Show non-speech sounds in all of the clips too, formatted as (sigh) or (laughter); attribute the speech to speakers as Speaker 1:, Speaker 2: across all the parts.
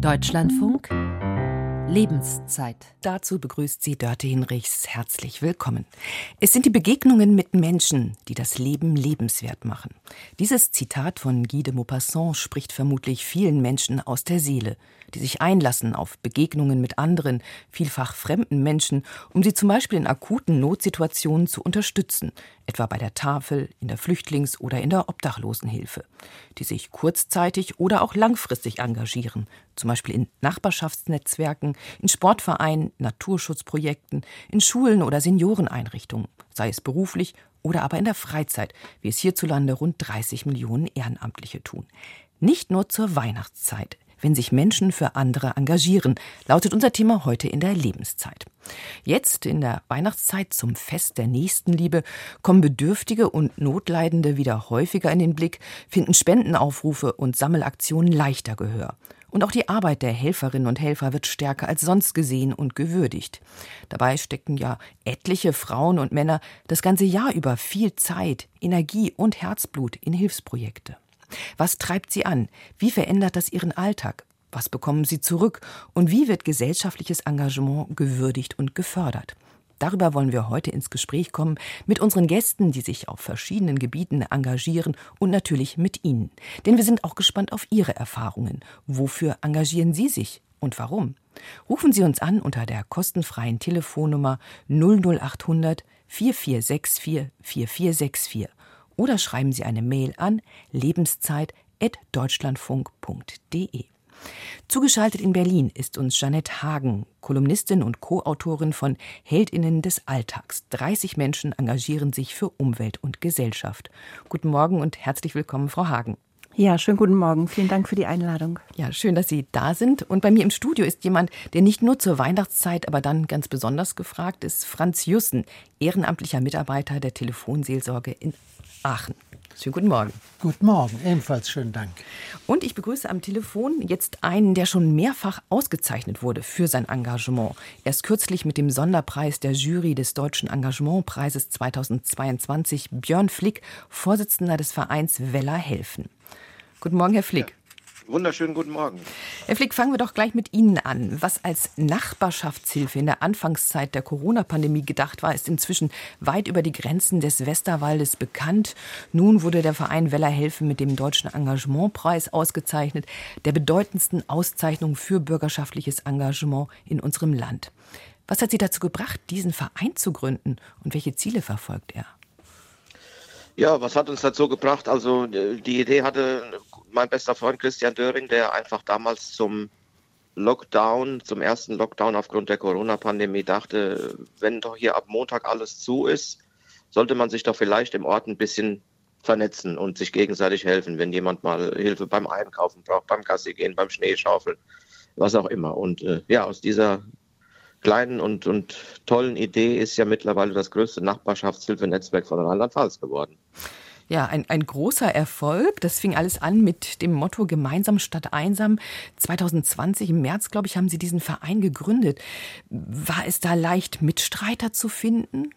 Speaker 1: Deutschlandfunk Lebenszeit.
Speaker 2: Dazu begrüßt sie Dörte Hinrichs herzlich willkommen. Es sind die Begegnungen mit Menschen, die das Leben lebenswert machen. Dieses Zitat von Guy de Maupassant spricht vermutlich vielen Menschen aus der Seele, die sich einlassen auf Begegnungen mit anderen, vielfach fremden Menschen, um sie zum Beispiel in akuten Notsituationen zu unterstützen, etwa bei der Tafel, in der Flüchtlings- oder in der Obdachlosenhilfe, die sich kurzzeitig oder auch langfristig engagieren, zum Beispiel in Nachbarschaftsnetzwerken, in Sportvereinen, Naturschutzprojekten, in Schulen oder Senioreneinrichtungen, sei es beruflich oder aber in der Freizeit, wie es hierzulande rund 30 Millionen Ehrenamtliche tun. Nicht nur zur Weihnachtszeit wenn sich Menschen für andere engagieren, lautet unser Thema heute in der Lebenszeit. Jetzt in der Weihnachtszeit zum Fest der Nächstenliebe kommen Bedürftige und Notleidende wieder häufiger in den Blick, finden Spendenaufrufe und Sammelaktionen leichter Gehör. Und auch die Arbeit der Helferinnen und Helfer wird stärker als sonst gesehen und gewürdigt. Dabei stecken ja etliche Frauen und Männer das ganze Jahr über viel Zeit, Energie und Herzblut in Hilfsprojekte. Was treibt sie an? Wie verändert das ihren Alltag? Was bekommen sie zurück? Und wie wird gesellschaftliches Engagement gewürdigt und gefördert? Darüber wollen wir heute ins Gespräch kommen mit unseren Gästen, die sich auf verschiedenen Gebieten engagieren und natürlich mit Ihnen. Denn wir sind auch gespannt auf Ihre Erfahrungen. Wofür engagieren Sie sich und warum? Rufen Sie uns an unter der kostenfreien Telefonnummer 00800 4464 4464 oder schreiben Sie eine Mail an lebenszeit.deutschlandfunk.de. Zugeschaltet in Berlin ist uns Janette Hagen, Kolumnistin und Co-Autorin von Heldinnen des Alltags. 30 Menschen engagieren sich für Umwelt und Gesellschaft. Guten Morgen und herzlich willkommen, Frau Hagen.
Speaker 3: Ja, schönen guten Morgen. Vielen Dank für die Einladung.
Speaker 2: Ja, schön, dass Sie da sind. Und bei mir im Studio ist jemand, der nicht nur zur Weihnachtszeit, aber dann ganz besonders gefragt ist, Franz Jussen, ehrenamtlicher Mitarbeiter der Telefonseelsorge in Aachen. Schönen guten Morgen.
Speaker 4: Guten Morgen, ebenfalls schönen Dank.
Speaker 2: Und ich begrüße am Telefon jetzt einen, der schon mehrfach ausgezeichnet wurde für sein Engagement. Erst kürzlich mit dem Sonderpreis der Jury des Deutschen Engagementpreises 2022 Björn Flick, Vorsitzender des Vereins Weller helfen. Guten Morgen, Herr Flick. Ja.
Speaker 5: Wunderschönen guten Morgen.
Speaker 2: Herr Flick, fangen wir doch gleich mit Ihnen an. Was als Nachbarschaftshilfe in der Anfangszeit der Corona-Pandemie gedacht war, ist inzwischen weit über die Grenzen des Westerwaldes bekannt. Nun wurde der Verein Weller helfen mit dem Deutschen Engagementpreis ausgezeichnet, der bedeutendsten Auszeichnung für bürgerschaftliches Engagement in unserem Land. Was hat Sie dazu gebracht, diesen Verein zu gründen und welche Ziele verfolgt er?
Speaker 5: Ja, was hat uns dazu gebracht? Also äh, die Idee hatte mein bester Freund Christian Döring, der einfach damals zum Lockdown, zum ersten Lockdown aufgrund der Corona-Pandemie dachte, wenn doch hier ab Montag alles zu ist, sollte man sich doch vielleicht im Ort ein bisschen vernetzen und sich gegenseitig helfen, wenn jemand mal Hilfe beim Einkaufen braucht, beim Gassi gehen, beim Schneeschaufeln, was auch immer. Und äh, ja, aus dieser kleinen und, und tollen Idee ist ja mittlerweile das größte Nachbarschaftshilfenetzwerk von Rheinland-Pfalz geworden.
Speaker 2: Ja, ein, ein großer Erfolg. Das fing alles an mit dem Motto Gemeinsam statt einsam. 2020 im März, glaube ich, haben Sie diesen Verein gegründet. War es da leicht, Mitstreiter zu finden?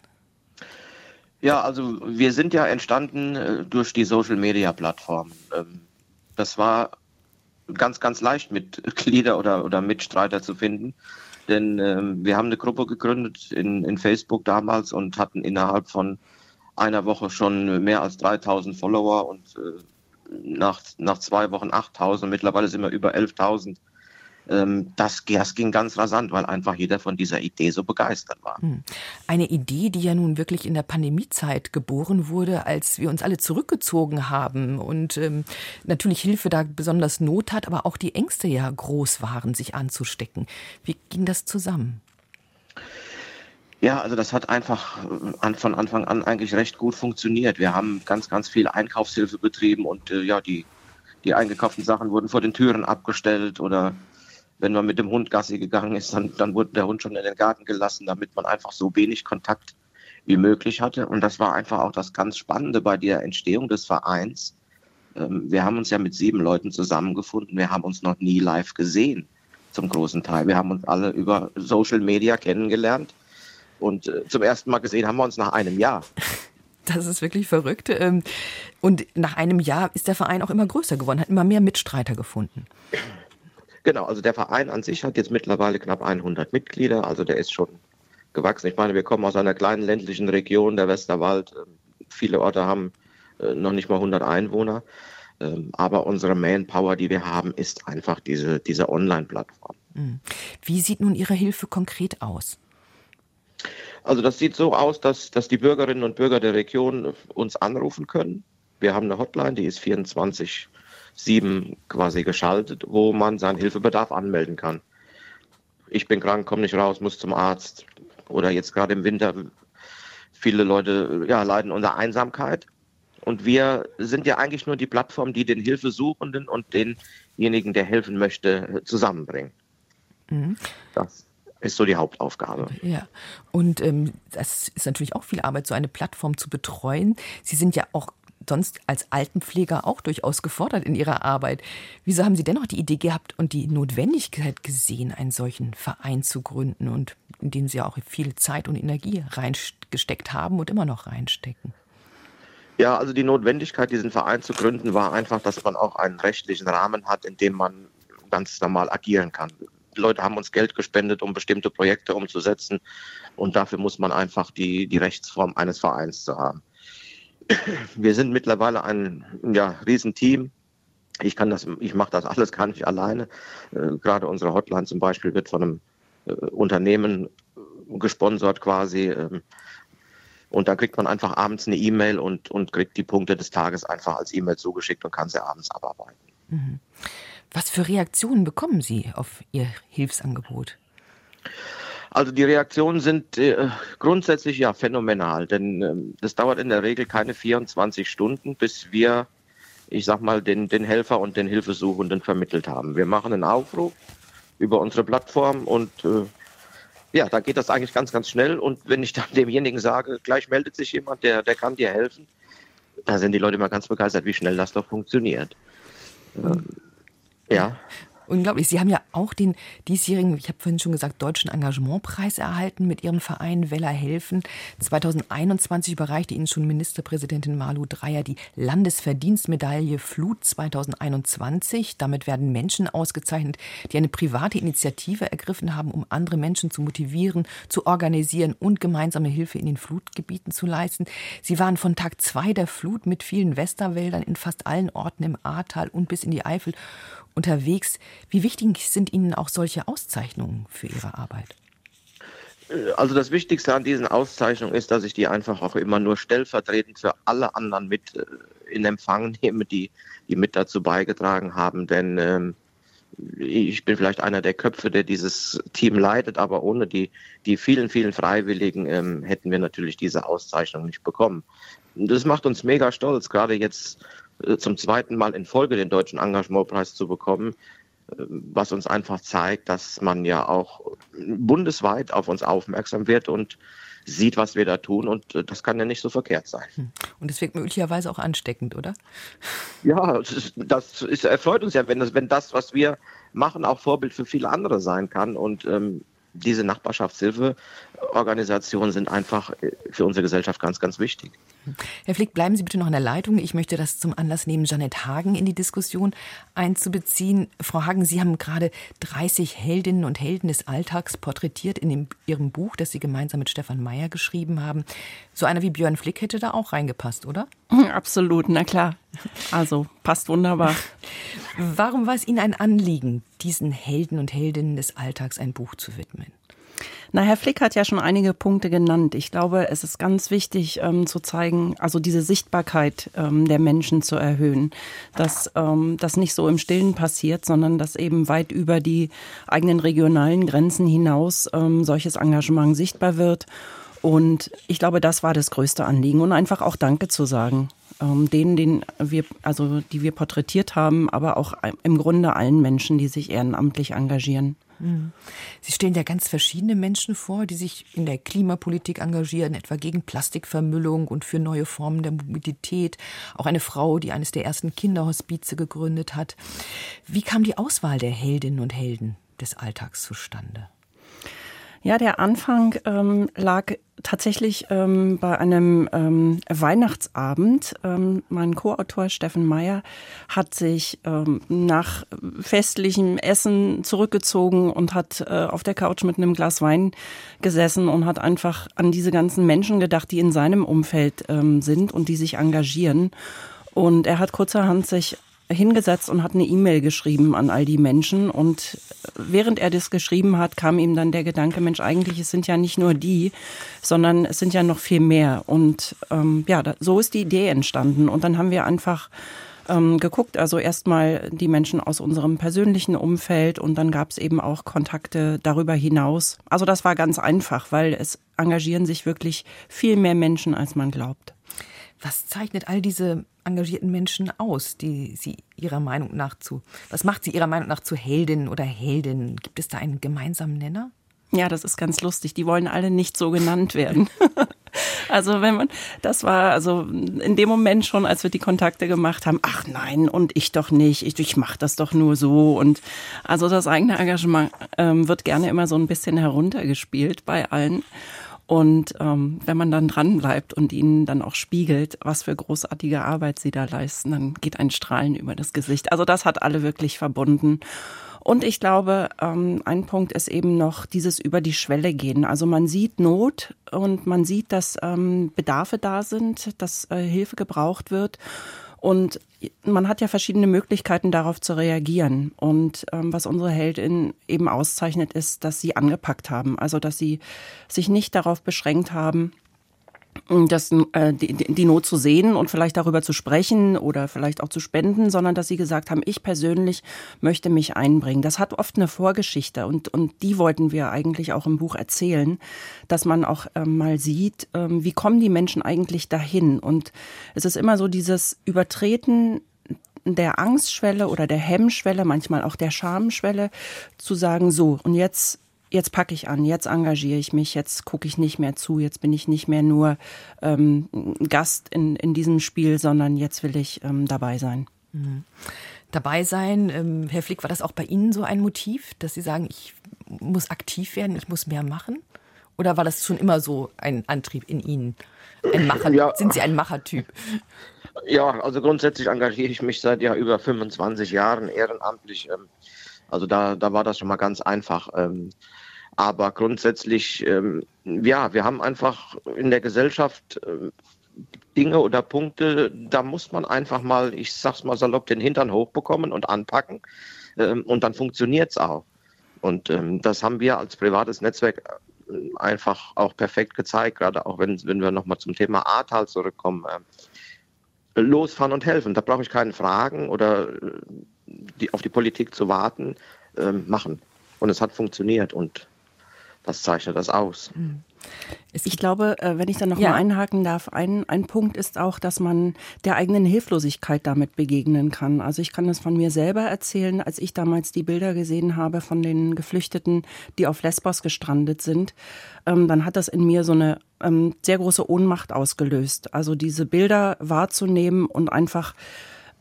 Speaker 5: Ja, also wir sind ja entstanden äh, durch die Social-Media-Plattform. Ähm, das war ganz, ganz leicht, Mitglieder oder, oder Mitstreiter zu finden. Denn ähm, wir haben eine Gruppe gegründet in, in Facebook damals und hatten innerhalb von einer Woche schon mehr als 3000 Follower und äh, nach, nach zwei Wochen 8000. Mittlerweile sind wir über 11.000. Ähm, das, das ging ganz rasant, weil einfach jeder von dieser Idee so begeistert war. Hm.
Speaker 2: Eine Idee, die ja nun wirklich in der Pandemiezeit geboren wurde, als wir uns alle zurückgezogen haben und ähm, natürlich Hilfe da besonders Not hat, aber auch die Ängste ja groß waren, sich anzustecken. Wie ging das zusammen?
Speaker 5: Ja, also das hat einfach äh, von Anfang an eigentlich recht gut funktioniert. Wir haben ganz, ganz viel Einkaufshilfe betrieben und äh, ja, die, die eingekauften Sachen wurden vor den Türen abgestellt oder wenn man mit dem Hund Gassi gegangen ist, dann, dann wurde der Hund schon in den Garten gelassen, damit man einfach so wenig Kontakt wie möglich hatte. Und das war einfach auch das ganz Spannende bei der Entstehung des Vereins. Ähm, wir haben uns ja mit sieben Leuten zusammengefunden. Wir haben uns noch nie live gesehen, zum großen Teil. Wir haben uns alle über Social Media kennengelernt und äh, zum ersten Mal gesehen haben wir uns nach einem Jahr. (laughs)
Speaker 2: Das ist wirklich verrückt. Ähm, und nach einem Jahr ist der Verein auch immer größer geworden, hat immer mehr Mitstreiter gefunden.
Speaker 5: Genau, also der Verein an sich hat jetzt mittlerweile knapp 100 Mitglieder, also der ist schon gewachsen. Ich meine, wir kommen aus einer kleinen ländlichen Region, der Westerwald. Ähm, viele Orte haben äh, noch nicht mal 100 Einwohner. Ähm, aber unsere Manpower, die wir haben, ist einfach diese, diese Online-Plattform.
Speaker 2: Mhm. Wie sieht nun Ihre Hilfe konkret aus?
Speaker 5: Also das sieht so aus, dass, dass die Bürgerinnen und Bürger der Region uns anrufen können. Wir haben eine Hotline, die ist 24 7 quasi geschaltet, wo man seinen Hilfebedarf anmelden kann. Ich bin krank, komme nicht raus, muss zum Arzt. Oder jetzt gerade im Winter, viele Leute ja, leiden unter Einsamkeit. Und wir sind ja eigentlich nur die Plattform, die den Hilfesuchenden und denjenigen, der helfen möchte, zusammenbringt. Mhm. Das ist so die Hauptaufgabe.
Speaker 2: Ja, und ähm, das ist natürlich auch viel Arbeit, so eine Plattform zu betreuen. Sie sind ja auch sonst als Altenpfleger auch durchaus gefordert in Ihrer Arbeit. Wieso haben Sie dennoch die Idee gehabt und die Notwendigkeit gesehen, einen solchen Verein zu gründen und in den Sie auch viel Zeit und Energie reingesteckt haben und immer noch reinstecken?
Speaker 5: Ja, also die Notwendigkeit, diesen Verein zu gründen, war einfach, dass man auch einen rechtlichen Rahmen hat, in dem man ganz normal agieren kann. Leute haben uns Geld gespendet, um bestimmte Projekte umzusetzen. Und dafür muss man einfach die, die Rechtsform eines Vereins zu haben. (clears throat) Wir sind mittlerweile ein ja, Riesenteam. Ich kann das, ich mache das alles gar nicht alleine. Äh, gerade unsere Hotline zum Beispiel wird von einem äh, Unternehmen gesponsert quasi. Ähm, und da kriegt man einfach abends eine E-Mail und, und kriegt die Punkte des Tages einfach als E-Mail zugeschickt und kann sie abends abarbeiten. Mhm.
Speaker 2: Was für Reaktionen bekommen Sie auf Ihr Hilfsangebot?
Speaker 5: Also die Reaktionen sind äh, grundsätzlich ja phänomenal, denn ähm, das dauert in der Regel keine 24 Stunden, bis wir, ich sag mal, den, den Helfer und den Hilfesuchenden vermittelt haben. Wir machen einen Aufruf über unsere Plattform und äh, ja, da geht das eigentlich ganz, ganz schnell. Und wenn ich dann (laughs) demjenigen sage, gleich meldet sich jemand, der, der kann dir helfen, da sind die Leute immer ganz begeistert, wie schnell das doch funktioniert. Ja.
Speaker 2: Unglaublich. Sie haben ja auch den diesjährigen, ich habe vorhin schon gesagt, Deutschen Engagementpreis erhalten mit Ihrem Verein Weller helfen. 2021 überreichte Ihnen schon Ministerpräsidentin Malu Dreyer die Landesverdienstmedaille Flut 2021. Damit werden Menschen ausgezeichnet, die eine private Initiative ergriffen haben, um andere Menschen zu motivieren, zu organisieren und gemeinsame Hilfe in den Flutgebieten zu leisten. Sie waren von Tag zwei der Flut mit vielen Westerwäldern in fast allen Orten im Ahrtal und bis in die Eifel unterwegs. Wie wichtig sind Ihnen auch solche Auszeichnungen für Ihre Arbeit?
Speaker 5: Also das Wichtigste an diesen Auszeichnungen ist, dass ich die einfach auch immer nur stellvertretend für alle anderen mit äh, in Empfang (laughs) nehme, die, die mit dazu beigetragen haben. Denn ähm, ich bin vielleicht einer der Köpfe, der dieses Team leitet, aber ohne die, die vielen, vielen Freiwilligen ähm, hätten wir natürlich diese Auszeichnung nicht bekommen. Das macht uns mega stolz, gerade jetzt äh, zum zweiten Mal in Folge den Deutschen Engagementpreis zu bekommen, äh, was uns einfach zeigt, dass man ja auch bundesweit auf uns aufmerksam wird und sieht, was wir da tun und äh, das kann ja nicht so verkehrt sein. Hm.
Speaker 2: Und es wirkt möglicherweise auch ansteckend, oder?
Speaker 5: Ja, das ist, erfreut uns ja, wenn das, wenn das, was wir machen, auch Vorbild für viele andere sein kann und ähm, diese Nachbarschaftshilfeorganisationen sind einfach für unsere Gesellschaft ganz, ganz wichtig.
Speaker 2: Herr Flick, bleiben Sie bitte noch in der Leitung. Ich möchte das zum Anlass nehmen, Janette Hagen in die Diskussion einzubeziehen. Frau Hagen, Sie haben gerade 30 Heldinnen und Helden des Alltags porträtiert in dem, Ihrem Buch, das Sie gemeinsam mit Stefan Meyer geschrieben haben. So einer wie Björn Flick hätte da auch reingepasst, oder? (laughs)
Speaker 3: Absolut, na klar. Also passt wunderbar.
Speaker 2: Warum war es Ihnen ein Anliegen, diesen Helden und Heldinnen des Alltags ein Buch zu widmen?
Speaker 3: Na, Herr Flick hat ja schon einige Punkte genannt. Ich glaube, es ist ganz wichtig ähm, zu zeigen, also diese Sichtbarkeit ähm, der Menschen zu erhöhen, dass ähm, das nicht so im Stillen passiert, sondern dass eben weit über die eigenen regionalen Grenzen hinaus ähm, solches Engagement sichtbar wird. Und ich glaube, das war das größte Anliegen und einfach auch Danke zu sagen ähm, denen, den wir, also die wir porträtiert haben, aber auch im Grunde allen Menschen, die sich ehrenamtlich engagieren.
Speaker 2: Mhm. Sie stellen ja ganz verschiedene Menschen vor, die sich in der Klimapolitik engagieren, etwa gegen Plastikvermüllung und für neue Formen der Mobilität. Auch eine Frau, die eines der ersten Kinderhospize gegründet hat. Wie kam die Auswahl der Heldinnen und Helden des Alltags zustande?
Speaker 3: Ja, der Anfang ähm, lag tatsächlich ähm, bei einem ähm, Weihnachtsabend. Ähm, mein Co-Autor Steffen Meyer hat sich ähm, nach festlichem Essen zurückgezogen und hat äh, auf der Couch mit einem Glas Wein gesessen und hat einfach an diese ganzen Menschen gedacht, die in seinem Umfeld ähm, sind und die sich engagieren. Und er hat kurzerhand sich hingesetzt und hat eine E-Mail geschrieben an all die Menschen. Und während er das geschrieben hat, kam ihm dann der Gedanke, Mensch, eigentlich es sind ja nicht nur die, sondern es sind ja noch viel mehr. Und ähm, ja, da, so ist die Idee entstanden. Und dann haben wir einfach ähm, geguckt, also erstmal die Menschen aus unserem persönlichen Umfeld und dann gab es eben auch Kontakte darüber hinaus. Also das war ganz einfach, weil es engagieren sich wirklich viel mehr Menschen, als man glaubt.
Speaker 2: Was zeichnet all diese engagierten Menschen aus, die sie ihrer Meinung nach zu, was macht sie ihrer Meinung nach zu Heldinnen oder Heldinnen? Gibt es da einen gemeinsamen Nenner?
Speaker 3: Ja, das ist ganz lustig. Die wollen alle nicht so genannt werden. (laughs) also wenn man, das war also in dem Moment schon, als wir die Kontakte gemacht haben, ach nein, und ich doch nicht, ich, ich mache das doch nur so. Und also das eigene Engagement ähm, wird gerne immer so ein bisschen heruntergespielt bei allen. Und ähm, wenn man dann dran bleibt und ihnen dann auch spiegelt, was für großartige Arbeit sie da leisten, dann geht ein Strahlen über das Gesicht. Also das hat alle wirklich verbunden. Und ich glaube, ähm, ein Punkt ist eben noch dieses über die Schwelle gehen. Also man sieht Not und man sieht, dass ähm, Bedarfe da sind, dass äh, Hilfe gebraucht wird. Und man hat ja verschiedene Möglichkeiten, darauf zu reagieren. Und ähm, was unsere Heldin eben auszeichnet, ist, dass sie angepackt haben. Also, dass sie sich nicht darauf beschränkt haben, das, äh, die, die Not zu sehen und vielleicht darüber zu sprechen oder vielleicht auch zu spenden, sondern dass sie gesagt haben, ich persönlich möchte mich einbringen. Das hat oft eine Vorgeschichte und, und die wollten wir eigentlich auch im Buch erzählen, dass man auch ähm, mal sieht, ähm, wie kommen die Menschen eigentlich dahin. Und es ist immer so dieses Übertreten der Angstschwelle oder der Hemmschwelle, manchmal auch der Schamschwelle, zu sagen, so, und jetzt jetzt packe ich an, jetzt engagiere ich mich, jetzt gucke ich nicht mehr zu, jetzt bin ich nicht mehr nur ähm, Gast in, in diesem Spiel, sondern jetzt will ich ähm, dabei sein. Mhm.
Speaker 2: Dabei sein, ähm, Herr Flick, war das auch bei Ihnen so ein Motiv, dass Sie sagen, ich muss aktiv werden, ich muss mehr machen? Oder war das schon immer so ein Antrieb in Ihnen? Ein Macher, ja. Sind Sie ein Machertyp?
Speaker 5: Ja, also grundsätzlich engagiere ich mich seit ja über 25 Jahren ehrenamtlich. Ähm, also da, da war das schon mal ganz einfach. Aber grundsätzlich, ähm, ja, wir haben einfach in der Gesellschaft äh, Dinge oder Punkte, da muss man einfach mal, ich sag's mal salopp, den Hintern hochbekommen und anpacken. Ähm, und dann funktioniert's auch. Und ähm, das haben wir als privates Netzwerk äh, einfach auch perfekt gezeigt, gerade auch wenn, wenn wir nochmal zum Thema Ahrtal zurückkommen. Äh, losfahren und helfen, da brauche ich keine Fragen oder äh, die, auf die Politik zu warten, äh, machen. Und es hat funktioniert und das zeichnet das aus. Mhm.
Speaker 3: Ich glaube, äh, wenn ich da noch ja. mal einhaken darf, ein, ein Punkt ist auch, dass man der eigenen Hilflosigkeit damit begegnen kann. Also ich kann das von mir selber erzählen, als ich damals die Bilder gesehen habe von den Geflüchteten, die auf Lesbos gestrandet sind, ähm, dann hat das in mir so eine ähm, sehr große Ohnmacht ausgelöst. Also diese Bilder wahrzunehmen und einfach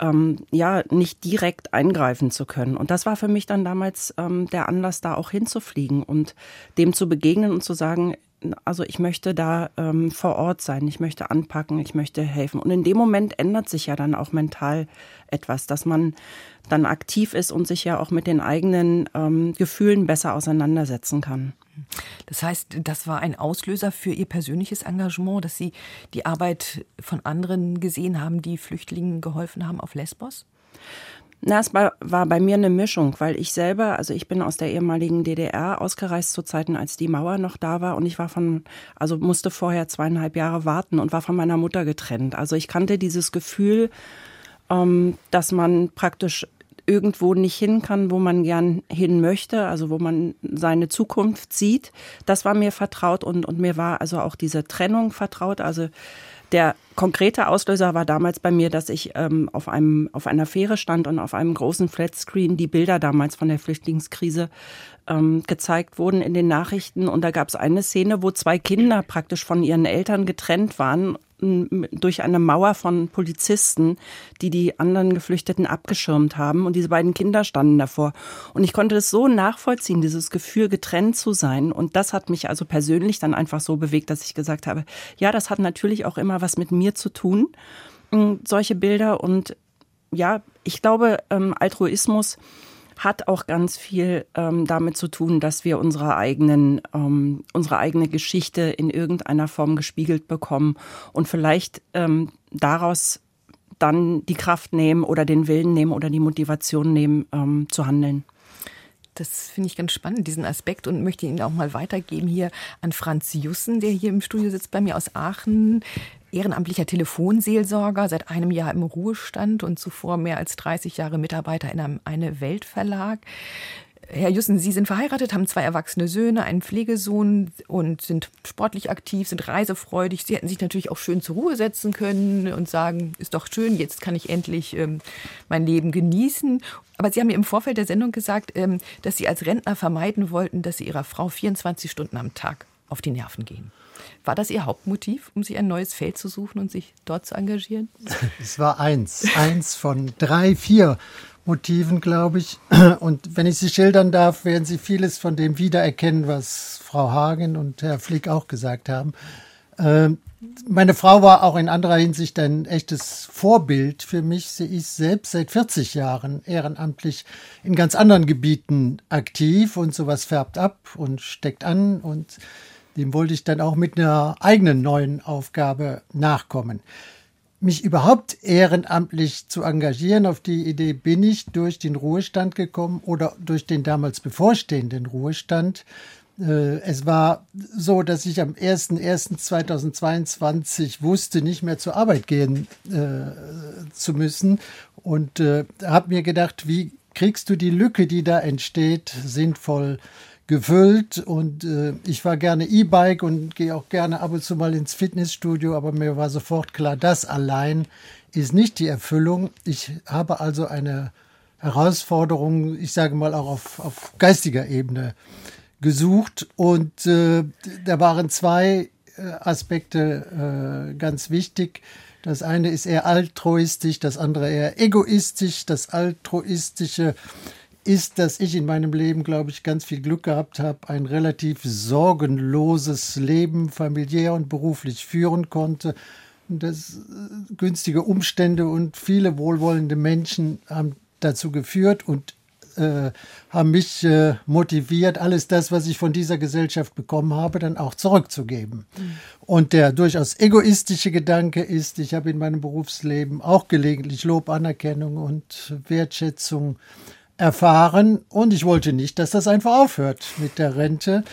Speaker 3: ähm, ja nicht direkt eingreifen zu können. Und das war für mich dann damals ähm, der Anlass, da auch hinzufliegen und dem zu begegnen und zu sagen, also ich möchte da ähm, vor Ort sein, ich möchte anpacken, ich möchte helfen. Und in dem Moment ändert sich ja dann auch mental etwas, dass man dann aktiv ist und sich ja auch mit den eigenen ähm, Gefühlen besser auseinandersetzen kann.
Speaker 2: Das heißt, das war ein Auslöser für Ihr persönliches Engagement, dass Sie die Arbeit von anderen gesehen haben, die Flüchtlingen geholfen haben auf Lesbos?
Speaker 3: Na, es war, war bei mir eine Mischung, weil ich selber, also ich bin aus der ehemaligen DDR ausgereist zu Zeiten, als die Mauer noch da war und ich war von, also musste vorher zweieinhalb Jahre warten und war von meiner Mutter getrennt. Also ich kannte dieses Gefühl, ähm, dass man praktisch irgendwo nicht hin kann, wo man gern hin möchte, also wo man seine Zukunft sieht. Das war mir vertraut und, und mir war also auch diese Trennung vertraut. Also der konkrete Auslöser war damals bei mir, dass ich ähm, auf, einem, auf einer Fähre stand und auf einem großen Flatscreen die Bilder damals von der Flüchtlingskrise ähm, gezeigt wurden in den Nachrichten. Und da gab es eine Szene, wo zwei Kinder praktisch von ihren Eltern getrennt waren durch eine Mauer von Polizisten, die die anderen Geflüchteten abgeschirmt haben. Und diese beiden Kinder standen davor. Und ich konnte es so nachvollziehen, dieses Gefühl, getrennt zu sein. Und das hat mich also persönlich dann einfach so bewegt, dass ich gesagt habe, ja, das hat natürlich auch immer was mit mir zu tun, solche Bilder. Und ja, ich glaube, ähm, Altruismus hat auch ganz viel ähm, damit zu tun, dass wir unsere eigenen, ähm, unsere eigene Geschichte in irgendeiner Form gespiegelt bekommen und vielleicht ähm, daraus dann die Kraft nehmen oder den Willen nehmen oder die Motivation nehmen, ähm, zu handeln.
Speaker 2: Das finde ich ganz spannend, diesen Aspekt, und möchte ihn auch mal weitergeben hier an Franz Jussen, der hier im Studio sitzt bei mir aus Aachen ehrenamtlicher Telefonseelsorger, seit einem Jahr im Ruhestand und zuvor mehr als 30 Jahre Mitarbeiter in einem Eine Welt Verlag. Herr Jussen, Sie sind verheiratet, haben zwei erwachsene Söhne, einen Pflegesohn und sind sportlich aktiv, sind reisefreudig. Sie hätten sich natürlich auch schön zur Ruhe setzen können und sagen, ist doch schön, jetzt kann ich endlich ähm, mein Leben genießen. Aber Sie haben mir im Vorfeld der Sendung gesagt, ähm, dass Sie als Rentner vermeiden wollten, dass Sie Ihrer Frau 24 Stunden am Tag auf die Nerven gehen. War das Ihr Hauptmotiv, um sich ein neues Feld zu suchen und sich dort zu engagieren? (laughs)
Speaker 4: Es war eins, eins von drei, vier Motiven, glaube ich. (clears throat) Und wenn ich sie schildern darf, werden Sie vieles von dem wiedererkennen, was Frau Hagen und Herr Flick auch gesagt haben. Ähm, meine Frau war auch in anderer Hinsicht ein echtes Vorbild für mich. Sie ist selbst seit 40 Jahren ehrenamtlich in ganz anderen Gebieten aktiv und sowas färbt ab und steckt an und dem wollte ich dann auch mit einer eigenen neuen Aufgabe nachkommen. Mich überhaupt ehrenamtlich zu engagieren, auf die Idee bin ich durch den Ruhestand gekommen oder durch den damals bevorstehenden Ruhestand. Äh, es war so, dass ich am 01.01.2022 wusste, nicht mehr zur Arbeit gehen äh, zu müssen und äh, habe mir gedacht, wie kriegst du die Lücke, die da entsteht, sinnvoll gefüllt und äh, ich war gerne E-Bike und gehe auch gerne ab und zu mal ins Fitnessstudio, aber mir war sofort klar, das allein ist nicht die Erfüllung. Ich habe also eine Herausforderung, ich sage mal auch auf, auf geistiger Ebene gesucht und äh, da waren zwei äh, Aspekte äh, ganz wichtig. Das eine ist eher altruistisch, das andere eher egoistisch. Das altruistische ist, dass ich in meinem Leben, glaube ich, ganz viel Glück gehabt habe, ein relativ sorgenloses Leben familiär und beruflich führen konnte. Das äh, günstige Umstände und viele wohlwollende Menschen haben dazu geführt und äh, haben mich äh, motiviert, alles das, was ich von dieser Gesellschaft bekommen habe, dann auch zurückzugeben. Mhm. Und der durchaus egoistische Gedanke ist, ich habe in meinem Berufsleben auch gelegentlich Lob, Anerkennung und Wertschätzung erfahren und ich wollte nicht, dass das einfach aufhört mit der Rente.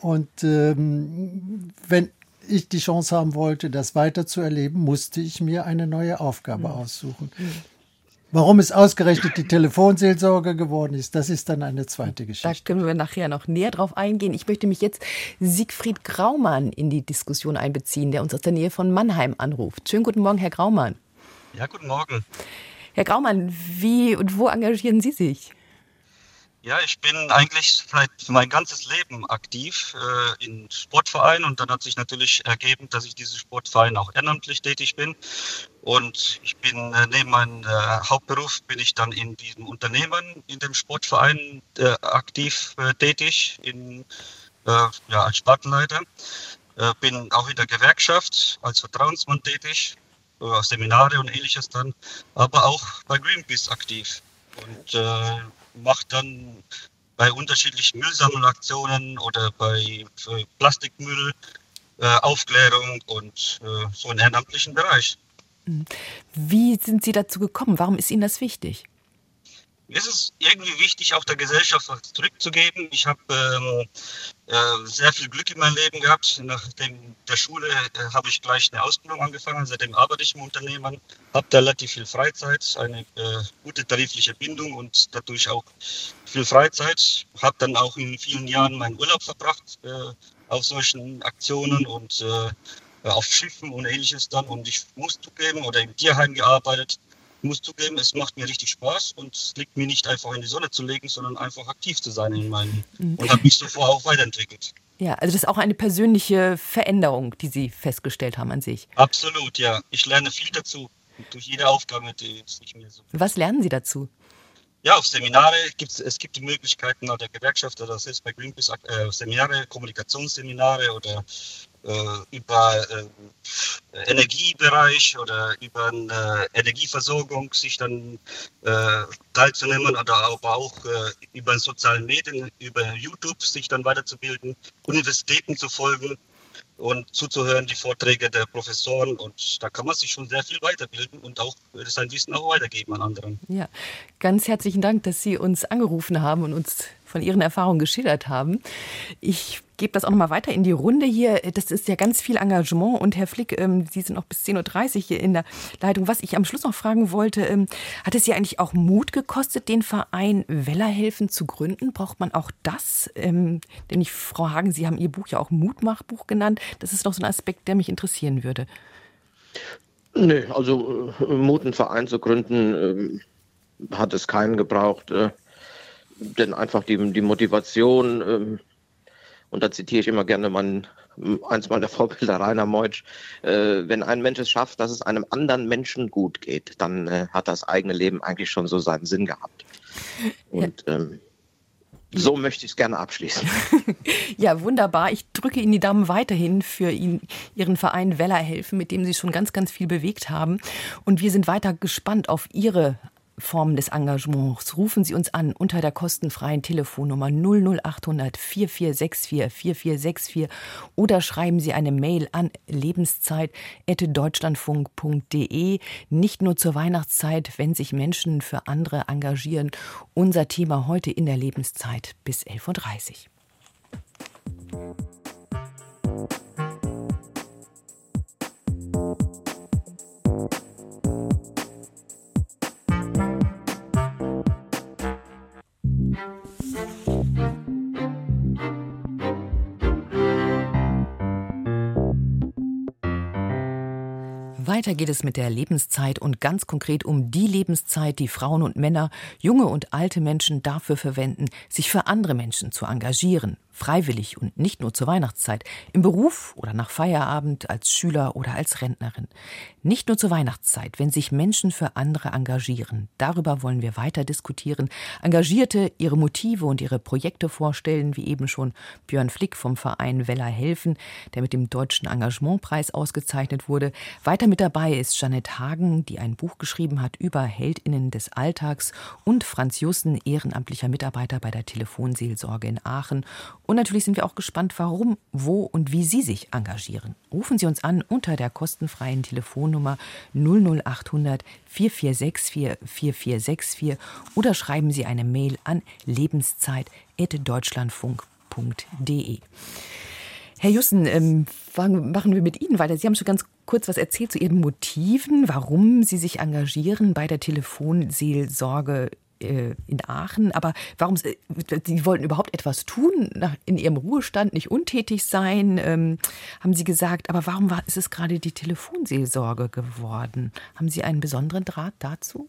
Speaker 4: Und ähm, wenn ich die Chance haben wollte, das weiter zu erleben, musste ich mir eine neue Aufgabe mhm. aussuchen. Warum es ausgerechnet die Telefonseelsorge geworden ist, das ist dann eine zweite Geschichte.
Speaker 2: Da können wir nachher noch näher drauf eingehen. Ich möchte mich jetzt Siegfried Graumann in die Diskussion einbeziehen, der uns aus der Nähe von Mannheim anruft. Schönen guten Morgen, Herr Graumann.
Speaker 6: Ja, guten Morgen.
Speaker 2: Herr Graumann, wie und wo engagieren Sie sich?
Speaker 6: Ja, ich bin eigentlich seit mein ganzes Leben aktiv äh, in Sportvereinen und dann hat sich natürlich ergeben, dass ich diesen Sportverein auch ehrenamtlich tätig bin. Und ich bin äh, neben meinem äh, Hauptberuf bin ich dann in diesem Unternehmen, in dem Sportverein äh, aktiv äh, tätig, in, äh, ja, als Spartenleiter. bin auch in der Gewerkschaft als Vertrauensmann tätig, Seminare und ähnliches dann, aber auch bei Greenpeace aktiv. Und macht dann bei unterschiedlichen Müllsammelaktionen oder bei Plastikmüll äh, Aufklärung und äh, so einen ehrenamtlichen Bereich.
Speaker 2: Wie sind Sie dazu gekommen? Warum ist Ihnen das wichtig?
Speaker 6: Ist es irgendwie wichtig, auch der Gesellschaft was zurückzugeben. Ich habe ähm, äh, sehr viel Glück in meinem Leben gehabt. Nach der Schule äh, habe ich gleich eine Ausbildung angefangen. Seitdem arbeite ich im Unternehmen, habe relativ viel Freizeit, eine äh, gute tarifliche Bindung und dadurch auch viel Freizeit. Habe dann auch in vielen Jahren meinen Urlaub verbracht äh, auf solchen Aktionen und äh, auf Schiffen und ähnliches dann. Und ich muss zugeben, oder im Tierheim gearbeitet ich muss zugeben, es macht mir richtig Spaß und es liegt mir nicht einfach in die Sonne zu legen, sondern einfach aktiv zu sein in meinem mhm. und habe mich so vorher auch weiterentwickelt.
Speaker 2: Ja, also das ist auch eine persönliche Veränderung, die Sie festgestellt haben an sich.
Speaker 6: Absolut, ja. Ich lerne viel dazu durch jede Aufgabe, die ich mir so.
Speaker 2: Was lernen Sie dazu?
Speaker 6: Ja, auf Seminare gibt es, es gibt die Möglichkeiten der Gewerkschaft oder selbst bei Greenpeace äh, Seminare, Kommunikationsseminare oder über äh, Energiebereich oder über eine Energieversorgung sich dann äh, teilzunehmen oder aber auch äh, über sozialen Medien, über YouTube sich dann weiterzubilden, Universitäten zu folgen und zuzuhören, die Vorträge der Professoren. Und da kann man sich schon sehr viel weiterbilden und auch sein Wissen auch weitergeben an anderen.
Speaker 2: Ja, ganz herzlichen Dank, dass Sie uns angerufen haben und uns von Ihren Erfahrungen geschildert haben. Ich gebe das auch noch mal weiter in die Runde hier. Das ist ja ganz viel Engagement. Und Herr Flick, ähm, Sie sind noch bis 10.30 Uhr hier in der Leitung. Was ich am Schluss noch fragen wollte, ähm, hat es Sie eigentlich auch Mut gekostet, den Verein Wellerhelfen zu gründen? Braucht man auch das? Ähm, denn ich, Frau Hagen, Sie haben Ihr Buch ja auch Mutmachbuch genannt. Das ist noch so ein Aspekt, der mich interessieren würde.
Speaker 5: Nee, also äh, Mut, einen Verein zu gründen, äh, hat es keinen gebraucht. Denn einfach die, die Motivation, ähm, und da zitiere ich immer gerne mein, eins meiner (laughs) Vorbilder, Rainer Meutsch, äh, wenn ein Mensch es schafft, dass es einem anderen Menschen gut geht, dann äh, hat das eigene Leben eigentlich schon so seinen Sinn gehabt. Und ähm, so möchte ich es gerne abschließen. (laughs)
Speaker 2: ja, wunderbar. Ich drücke Ihnen die Daumen weiterhin für ihn, Ihren Verein Weller helfen, mit dem Sie schon ganz, ganz viel bewegt haben. Und wir sind weiter gespannt auf Ihre Formen des Engagements. Rufen Sie uns an unter der kostenfreien Telefonnummer 00800 4464 4464 oder schreiben Sie eine Mail an lebenszeit.deutschlandfunk.de. Nicht nur zur Weihnachtszeit, wenn sich Menschen für andere engagieren. Unser Thema heute in der Lebenszeit bis 11.30 Uhr. Weiter geht es mit der Lebenszeit und ganz konkret um die Lebenszeit, die Frauen und Männer, junge und alte Menschen dafür verwenden, sich für andere Menschen zu engagieren, freiwillig und nicht nur zur Weihnachtszeit, im Beruf oder nach Feierabend, als Schüler oder als Rentnerin. Nicht nur zur Weihnachtszeit, wenn sich Menschen für andere engagieren. Darüber wollen wir weiter diskutieren. Engagierte ihre Motive und ihre Projekte vorstellen, wie eben schon Björn Flick vom Verein Weller helfen, der mit dem Deutschen Engagementpreis ausgezeichnet wurde. Weiter mit dabei ist Janet Hagen, die ein Buch geschrieben hat über Heldinnen des Alltags und Franz Jussen, ehrenamtlicher Mitarbeiter bei der Telefonseelsorge in Aachen und natürlich sind wir auch gespannt, warum, wo und wie Sie sich engagieren. Rufen Sie uns an unter der kostenfreien Telefonnummer 00800 4464 4464 oder schreiben Sie eine Mail an lebenszeit.deutschlandfunk.de. Herr Jussen, ähm, machen wir mit Ihnen weiter. Sie haben schon ganz kurz was erzählt zu Ihren Motiven, warum Sie sich engagieren bei der Telefonseelsorge in Aachen. Aber warum, Sie äh, wollten überhaupt etwas tun, in Ihrem Ruhestand nicht untätig sein, ähm, haben Sie gesagt. Aber warum war, ist es gerade die Telefonseelsorge geworden? Haben Sie einen besonderen Draht dazu?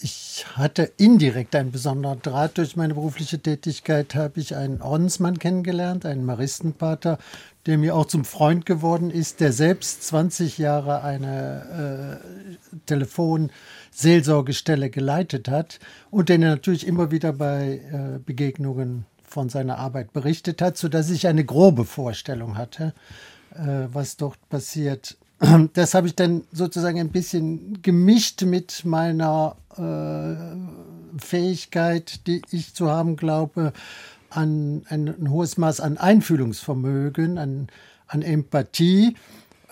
Speaker 4: Ich hatte indirekt einen besonderen Draht. Durch meine berufliche Tätigkeit habe ich einen Ordensmann kennengelernt, einen Maristenpater, der mir auch zum Freund geworden ist, der selbst 20 Jahre eine äh, Telefon- Seelsorgestelle geleitet hat und den er natürlich immer wieder bei äh, Begegnungen von seiner Arbeit berichtet hat, sodass ich eine grobe Vorstellung hatte, äh, was dort passiert. (clears throat) Das habe ich dann sozusagen ein bisschen gemischt mit meiner äh, Fähigkeit, die ich zu haben glaube, an ein, ein hohes Maß an Einfühlungsvermögen, an, an Empathie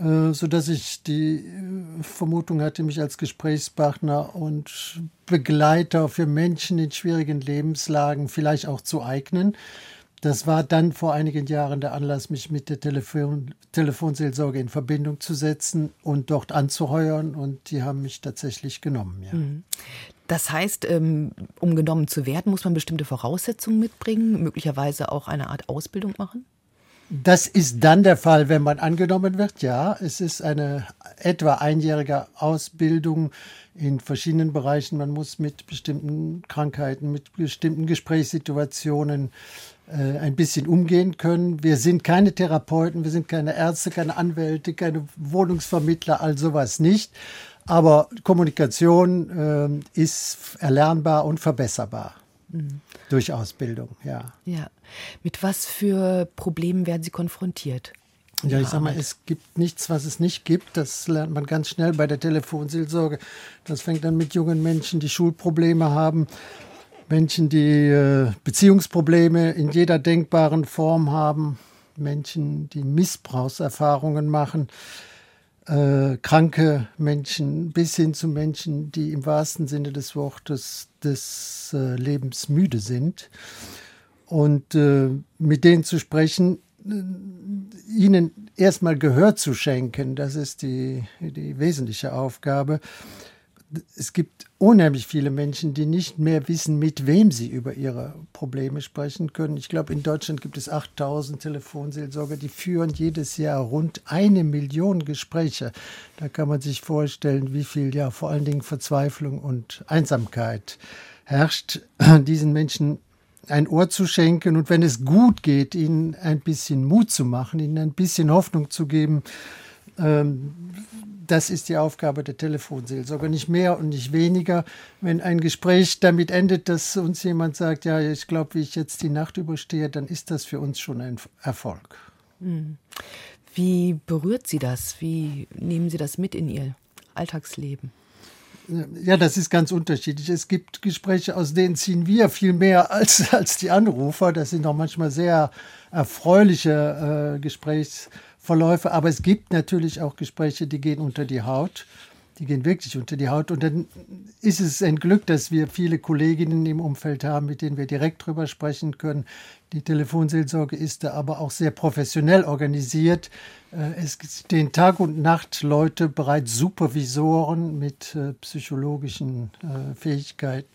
Speaker 4: äh, so dass ich die äh, Vermutung hatte, mich als Gesprächspartner und Begleiter für Menschen in schwierigen Lebenslagen vielleicht auch zu eignen. Das war dann vor einigen Jahren der Anlass, mich mit der Telefon Telefonseelsorge in Verbindung zu setzen und dort anzuheuern. Und die haben mich tatsächlich genommen. Ja. Mhm.
Speaker 2: Das heißt, ähm, um genommen zu werden, muss man bestimmte Voraussetzungen mitbringen, möglicherweise auch eine Art Ausbildung machen?
Speaker 4: Das ist dann der Fall, wenn man angenommen wird. Ja, es ist eine etwa einjährige Ausbildung in verschiedenen Bereichen. Man muss mit bestimmten Krankheiten, mit bestimmten Gesprächssituationen äh, ein bisschen umgehen können. Wir sind keine Therapeuten, wir sind keine Ärzte, keine Anwälte, keine Wohnungsvermittler, all sowas nicht. Aber Kommunikation äh, ist erlernbar und verbesserbar. Mhm. Durch Ausbildung, ja.
Speaker 2: Ja. Mit was für Problemen werden Sie konfrontiert?
Speaker 4: Ja, ich sag mal, es gibt nichts, was es nicht gibt. Das lernt man ganz schnell bei der Telefonseelsorge. Das fängt dann mit jungen Menschen, die Schulprobleme haben, Menschen, die äh, Beziehungsprobleme in jeder denkbaren Form haben, Menschen, die Missbrauchserfahrungen machen, äh, kranke Menschen bis hin zu Menschen, die im wahrsten Sinne des Wortes des äh, Lebens müde sind. Und äh, mit denen zu sprechen, äh, ihnen erstmal Gehör zu schenken, das ist die, die wesentliche Aufgabe es gibt unheimlich viele Menschen, die nicht mehr wissen, mit wem sie über ihre Probleme sprechen können. Ich glaube, in Deutschland gibt es 8000 Telefonseelsorger, die führen jedes Jahr rund eine Million Gespräche. Da kann man sich vorstellen, wie viel ja vor allen Dingen Verzweiflung und Einsamkeit herrscht, diesen Menschen ein Ohr zu schenken und wenn es gut geht, ihnen ein bisschen Mut zu machen, ihnen ein bisschen Hoffnung zu geben, ähm, das ist die Aufgabe der Telefonseelsorge, nicht mehr und nicht weniger. Wenn ein Gespräch damit endet, dass uns jemand sagt, ja, ich glaube, wie ich jetzt die Nacht überstehe, dann ist das für uns schon ein Erfolg. Hm.
Speaker 2: Wie berührt Sie das? Wie nehmen Sie das mit in Ihr Alltagsleben?
Speaker 4: Ja, das ist ganz unterschiedlich. Es gibt Gespräche, aus denen ziehen wir viel mehr (laughs) als, als die Anrufer. Das sind auch manchmal sehr erfreuliche äh, Gesprächs. Verläufe. Aber es gibt natürlich auch Gespräche, die gehen unter die Haut. Die gehen wirklich unter die Haut. Und dann ist es ein Glück, dass wir viele Kolleginnen im Umfeld haben, mit denen wir direkt drüber sprechen können. Die Telefonseelsorge ist da aber auch sehr professionell organisiert. Äh, es stehen Tag und Nacht Leute bereits Supervisoren mit äh, psychologischen äh, Fähigkeiten,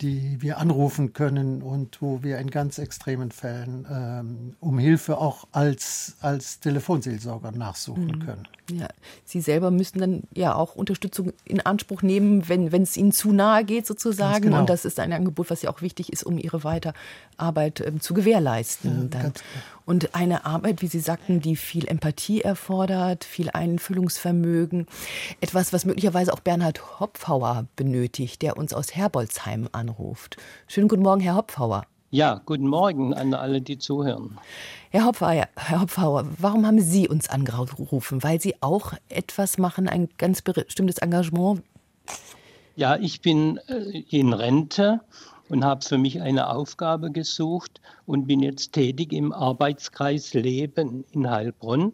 Speaker 4: die wir anrufen können und wo wir in ganz extremen Fällen ähm, um Hilfe auch als, als Telefonseelsorger nachsuchen mhm. können.
Speaker 2: Ja, Sie selber müssen dann ja auch Unterstützung in Anspruch nehmen, wenn, wenn es Ihnen zu nahe geht sozusagen. Genau. Und das ist ein Angebot, was ja auch wichtig ist, um Ihre Weiterarbeit ähm, zu gewährleisten. Ja, und eine Arbeit, wie Sie sagten, die viel Empathie erfordert, viel Einfühlungsvermögen. Etwas, was möglicherweise auch Bernhard Hopfauer benötigt, der uns aus Herbolzheim anruft. Schönen guten Morgen, Herr Hopfauer.
Speaker 7: Ja, guten Morgen an alle, die zuhören.
Speaker 2: Herr Hopfauer, Herr Hopfauer, warum haben Sie uns angerufen? Weil Sie auch etwas machen, ein ganz bestimmtes Engagement?
Speaker 7: Ja, ich bin äh, in Rente und habe für mich eine Aufgabe gesucht und bin jetzt tätig im Arbeitskreis Leben in Heilbronn.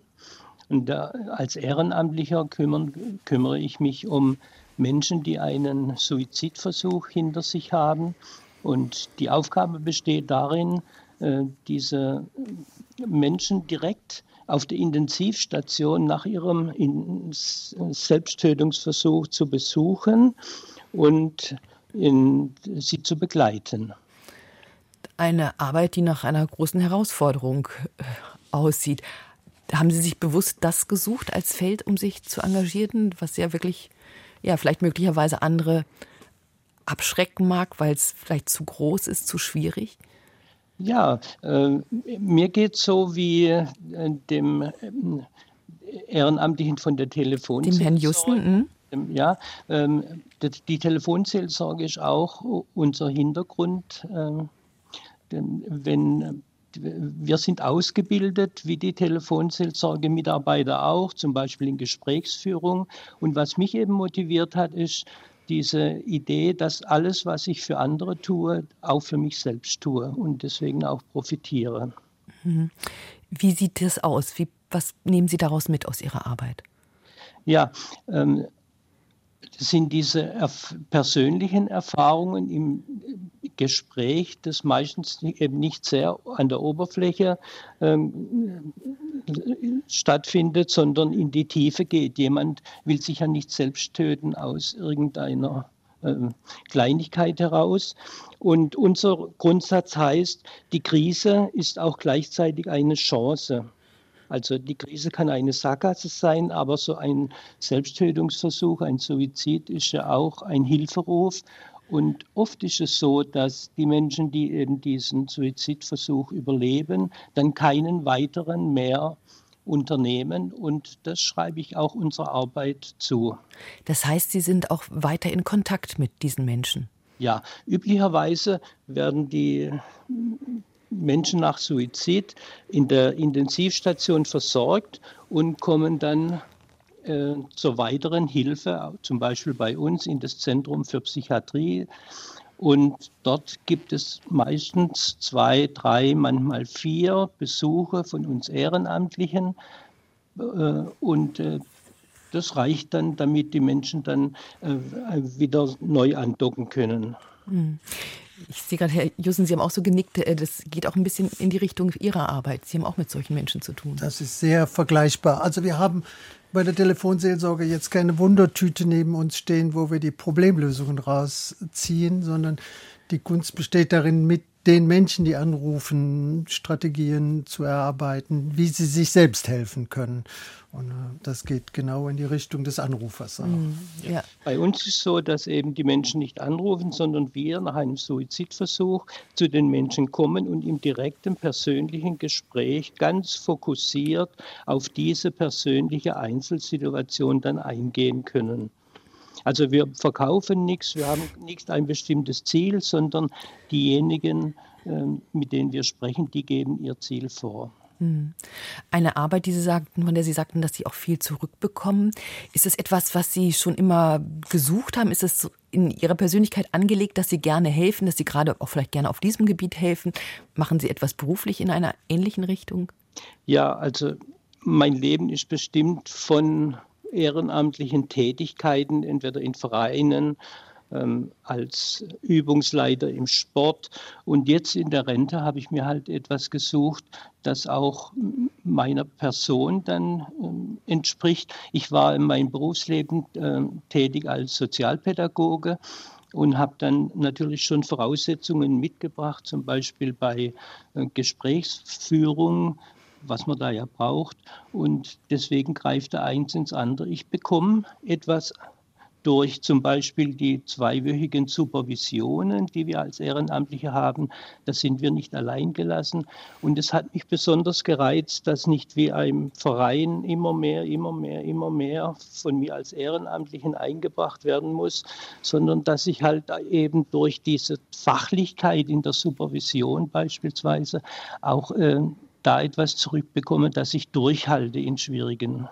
Speaker 7: Und da, als Ehrenamtlicher kümmern, kümmere ich mich um Menschen, die einen Suizidversuch hinter sich haben. Und die Aufgabe besteht darin, äh, diese Menschen direkt auf der Intensivstation nach ihrem Selbsttötungsversuch zu besuchen und in, sie zu begleiten.
Speaker 2: Eine Arbeit, die nach einer großen Herausforderung äh, aussieht. Haben Sie sich bewusst das gesucht als Feld, um sich zu engagieren, was ja wirklich, ja, vielleicht möglicherweise andere abschrecken mag, weil es vielleicht zu groß ist, zu schwierig?
Speaker 7: Ja, äh, mir geht es so wie äh, dem äh, Ehrenamtlichen von der Telefonseelsorge.
Speaker 2: Dem Herrn Justen?
Speaker 7: Ja, ähm, die Telefonseelsorge ist auch unser Hintergrund. Ähm, wenn wir sind ausgebildet, wie die Telefonseelsorge-Mitarbeiter auch, zum Beispiel in Gesprächsführung. Und was mich eben motiviert hat, ist, diese Idee, dass alles, was ich für andere tue, auch für mich selbst tue und deswegen auch profitiere.
Speaker 2: Mhm. Wie sieht das aus? Wie, was nehmen Sie daraus mit aus Ihrer Arbeit?
Speaker 7: Ja, ähm, sind diese erf persönlichen Erfahrungen im Gespräch, das meistens eben nicht sehr an der Oberfläche ähm, stattfindet, sondern in die Tiefe geht. Jemand will sich ja nicht selbst töten aus irgendeiner ähm, Kleinigkeit heraus. Und unser Grundsatz heißt, die Krise ist auch gleichzeitig eine Chance. Also die Krise kann eine Sackgasse sein, aber so ein Selbsttötungsversuch, ein Suizid ist ja auch ein Hilferuf. Und oft ist es so, dass die Menschen, die eben diesen Suizidversuch überleben, dann keinen weiteren mehr unternehmen. Und das schreibe ich auch unserer Arbeit zu.
Speaker 2: Das heißt, Sie sind auch weiter in Kontakt mit diesen Menschen?
Speaker 7: Ja, üblicherweise werden die Menschen nach Suizid in der Intensivstation versorgt und kommen dann äh, zur weiteren Hilfe, zum Beispiel bei uns in das Zentrum für Psychiatrie. Und dort gibt es meistens zwei, drei, manchmal vier Besuche von uns Ehrenamtlichen. Äh, und äh, das reicht dann, damit die Menschen dann äh, wieder neu andocken können.
Speaker 2: Hm. Ich sehe gerade, Herr Jussen, Sie haben auch so genickt, äh, das geht auch ein bisschen in die Richtung Ihrer Arbeit. Sie haben auch mit solchen Menschen zu tun.
Speaker 4: Das ist sehr vergleichbar. Also wir haben bei der Telefonseelsorge jetzt keine Wundertüte neben uns stehen, wo wir die Problemlösungen rausziehen, sondern die Kunst besteht darin, mit den Menschen, die anrufen, Strategien zu erarbeiten, wie sie sich selbst helfen können. Und äh, das geht genau in die Richtung des Anrufers.
Speaker 7: Mhm, ja. Bei uns ist es so, dass eben die Menschen nicht anrufen, sondern wir nach einem Suizidversuch zu den Menschen kommen und im direkten persönlichen Gespräch ganz fokussiert auf diese persönliche Einzelsituation dann eingehen können. Also wir verkaufen nichts, wir haben nicht ein bestimmtes Ziel, sondern diejenigen, ähm, mit denen wir sprechen, die geben ihr Ziel vor.
Speaker 2: Hm. Eine Arbeit, die Sie sagten, von der Sie sagten, dass Sie auch viel zurückbekommen. Ist es etwas, was Sie schon immer gesucht haben? Ist es in Ihrer Persönlichkeit angelegt, dass Sie gerne helfen, dass Sie gerade auch vielleicht gerne auf diesem Gebiet helfen? Machen Sie etwas beruflich in einer ähnlichen Richtung?
Speaker 7: Ja, also mein Leben ist bestimmt von ehrenamtlichen Tätigkeiten, entweder in Vereinen, ähm, als Übungsleiter im Sport. Und jetzt in der Rente habe ich mir halt etwas gesucht, das auch meiner Person dann ähm, entspricht. Ich war in meinem Berufsleben äh, tätig als Sozialpädagoge und habe dann natürlich schon Voraussetzungen mitgebracht, zum Beispiel bei äh, Gesprächsführung, was man da ja braucht. Und deswegen greift der eins ins andere. Ich bekomme etwas durch zum Beispiel die zweiwöchigen Supervisionen, die wir als Ehrenamtliche haben. Da sind wir nicht allein gelassen. Und es hat mich besonders gereizt, dass nicht wie ein Verein immer mehr, immer mehr, immer mehr von mir als Ehrenamtlichen eingebracht werden muss, sondern dass ich halt eben durch diese Fachlichkeit in der Supervision beispielsweise auch äh, da etwas zurückbekomme, dass ich durchhalte in schwierigen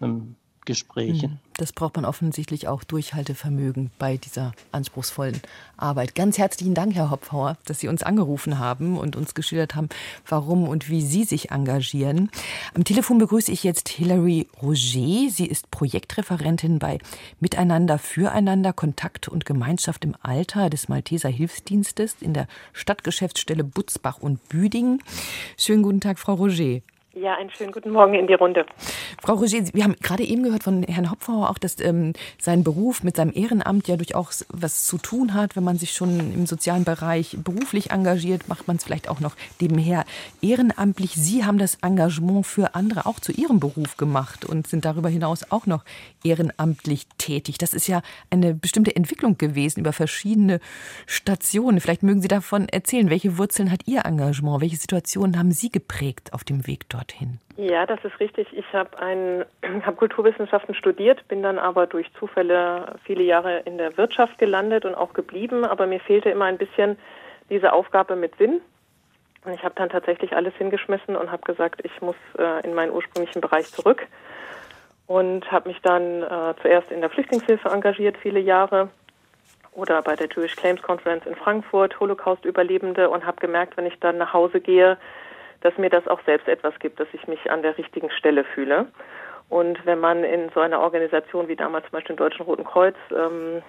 Speaker 7: ähm, Gesprächen. Hm.
Speaker 2: Das braucht man offensichtlich auch Durchhaltevermögen bei dieser anspruchsvollen Arbeit. Ganz herzlichen Dank, Herr Hopfauer, dass Sie uns angerufen haben und uns geschildert haben, warum und wie Sie sich engagieren. Am Telefon begrüße ich jetzt Hilary Roger. Sie ist Projektreferentin bei Miteinander, Füreinander, Kontakt und Gemeinschaft im Alter des Malteser Hilfsdienstes in der Stadtgeschäftsstelle Butzbach und Büdingen. Schönen guten Tag, Frau Roger.
Speaker 8: Ja, einen schönen guten Morgen in die Runde.
Speaker 2: Frau Roger, wir haben gerade eben gehört von Herrn Hopfauer auch, dass ähm, sein Beruf mit seinem Ehrenamt ja durchaus was zu tun hat. Wenn man sich schon im sozialen Bereich beruflich engagiert, macht man es vielleicht auch noch nebenher ehrenamtlich. Sie haben das Engagement für andere auch zu Ihrem Beruf gemacht und sind darüber hinaus auch noch ehrenamtlich tätig. Das ist ja eine bestimmte Entwicklung gewesen über verschiedene Stationen. Vielleicht mögen Sie davon erzählen, welche Wurzeln hat Ihr Engagement? Welche Situationen haben Sie geprägt auf dem Weg dort? Dorthin?
Speaker 8: Ja, das ist richtig. Ich habe (clears throat) hab Kulturwissenschaften studiert, bin dann aber durch Zufälle viele Jahre in der Wirtschaft gelandet und auch geblieben. Aber mir fehlte immer ein bisschen diese Aufgabe mit Sinn. Und ich habe dann tatsächlich alles hingeschmissen und habe gesagt, ich muss äh, in meinen ursprünglichen Bereich zurück. Und habe mich dann äh, zuerst in der Flüchtlingshilfe engagiert, viele Jahre. Oder bei der Jewish Claims Conference in Frankfurt, Holocaust-Überlebende. Und habe gemerkt, wenn ich dann nach Hause gehe, dass mir das auch selbst etwas gibt, dass ich mich an der richtigen Stelle fühle. Und wenn man in so einer Organisation wie damals zum Beispiel im Deutschen Roten Kreuz, ähm,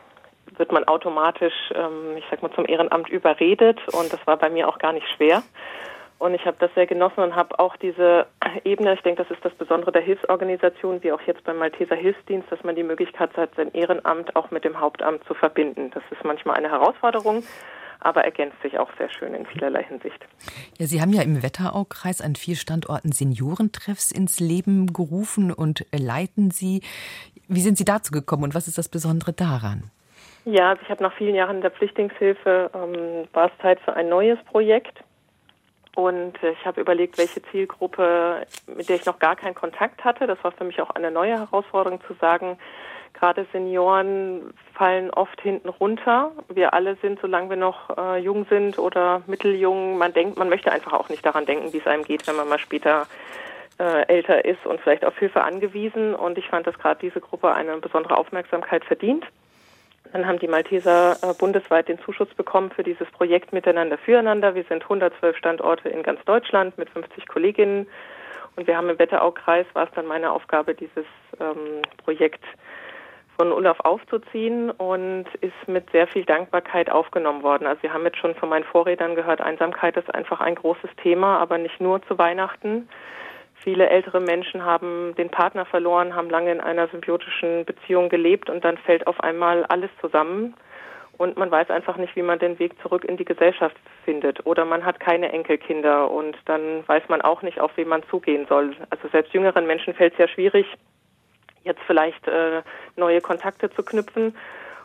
Speaker 8: wird man automatisch, ähm, ich sag mal, zum Ehrenamt überredet. Und das war bei mir auch gar nicht schwer. Und ich habe das sehr genossen und habe auch diese Ebene, ich denke, das ist das Besondere der Hilfsorganisation, wie auch jetzt beim Malteser Hilfsdienst, dass man die Möglichkeit hat, sein Ehrenamt auch mit dem Hauptamt zu verbinden. Das ist manchmal eine Herausforderung, aber ergänzt sich auch sehr schön in vielerlei Hinsicht.
Speaker 2: Ja, Sie haben ja im Wetteraukreis an vier Standorten Seniorentreffs ins Leben gerufen und leiten sie. Wie sind Sie dazu gekommen und was ist das Besondere daran?
Speaker 8: Ja, also ich habe nach vielen Jahren in der Flüchtlingshilfe ähm, war es Zeit für ein neues Projekt. Und ich habe überlegt, welche Zielgruppe, mit der ich noch gar keinen Kontakt hatte. Das war für mich auch eine neue Herausforderung zu sagen, gerade Senioren fallen oft hinten runter. Wir alle sind, solange wir noch äh, jung sind oder mitteljung, man denkt, man möchte einfach auch nicht daran denken, wie es einem geht, wenn man mal später äh, älter ist und vielleicht auf Hilfe angewiesen. Und ich fand, dass gerade diese Gruppe eine besondere Aufmerksamkeit verdient. Dann haben die Malteser äh, bundesweit den Zuschuss bekommen für dieses Projekt Miteinander füreinander. Wir sind 112 Standorte in ganz Deutschland mit 50 Kolleginnen. Und wir haben im Wetteraukreis, war es dann meine Aufgabe, dieses ähm, Projekt von auf aufzuziehen und ist mit sehr viel Dankbarkeit aufgenommen worden. Also wir haben jetzt schon von meinen Vorredern gehört, Einsamkeit ist einfach ein großes Thema, aber nicht nur zu Weihnachten. Viele ältere Menschen haben den Partner verloren, haben lange in einer symbiotischen Beziehung gelebt und dann fällt auf einmal alles zusammen und man weiß einfach nicht, wie man den Weg zurück in die Gesellschaft findet. Oder man hat keine Enkelkinder und dann weiß man auch nicht, auf wen man zugehen soll. Also selbst jüngeren Menschen fällt es ja schwierig, jetzt vielleicht äh, neue Kontakte zu knüpfen.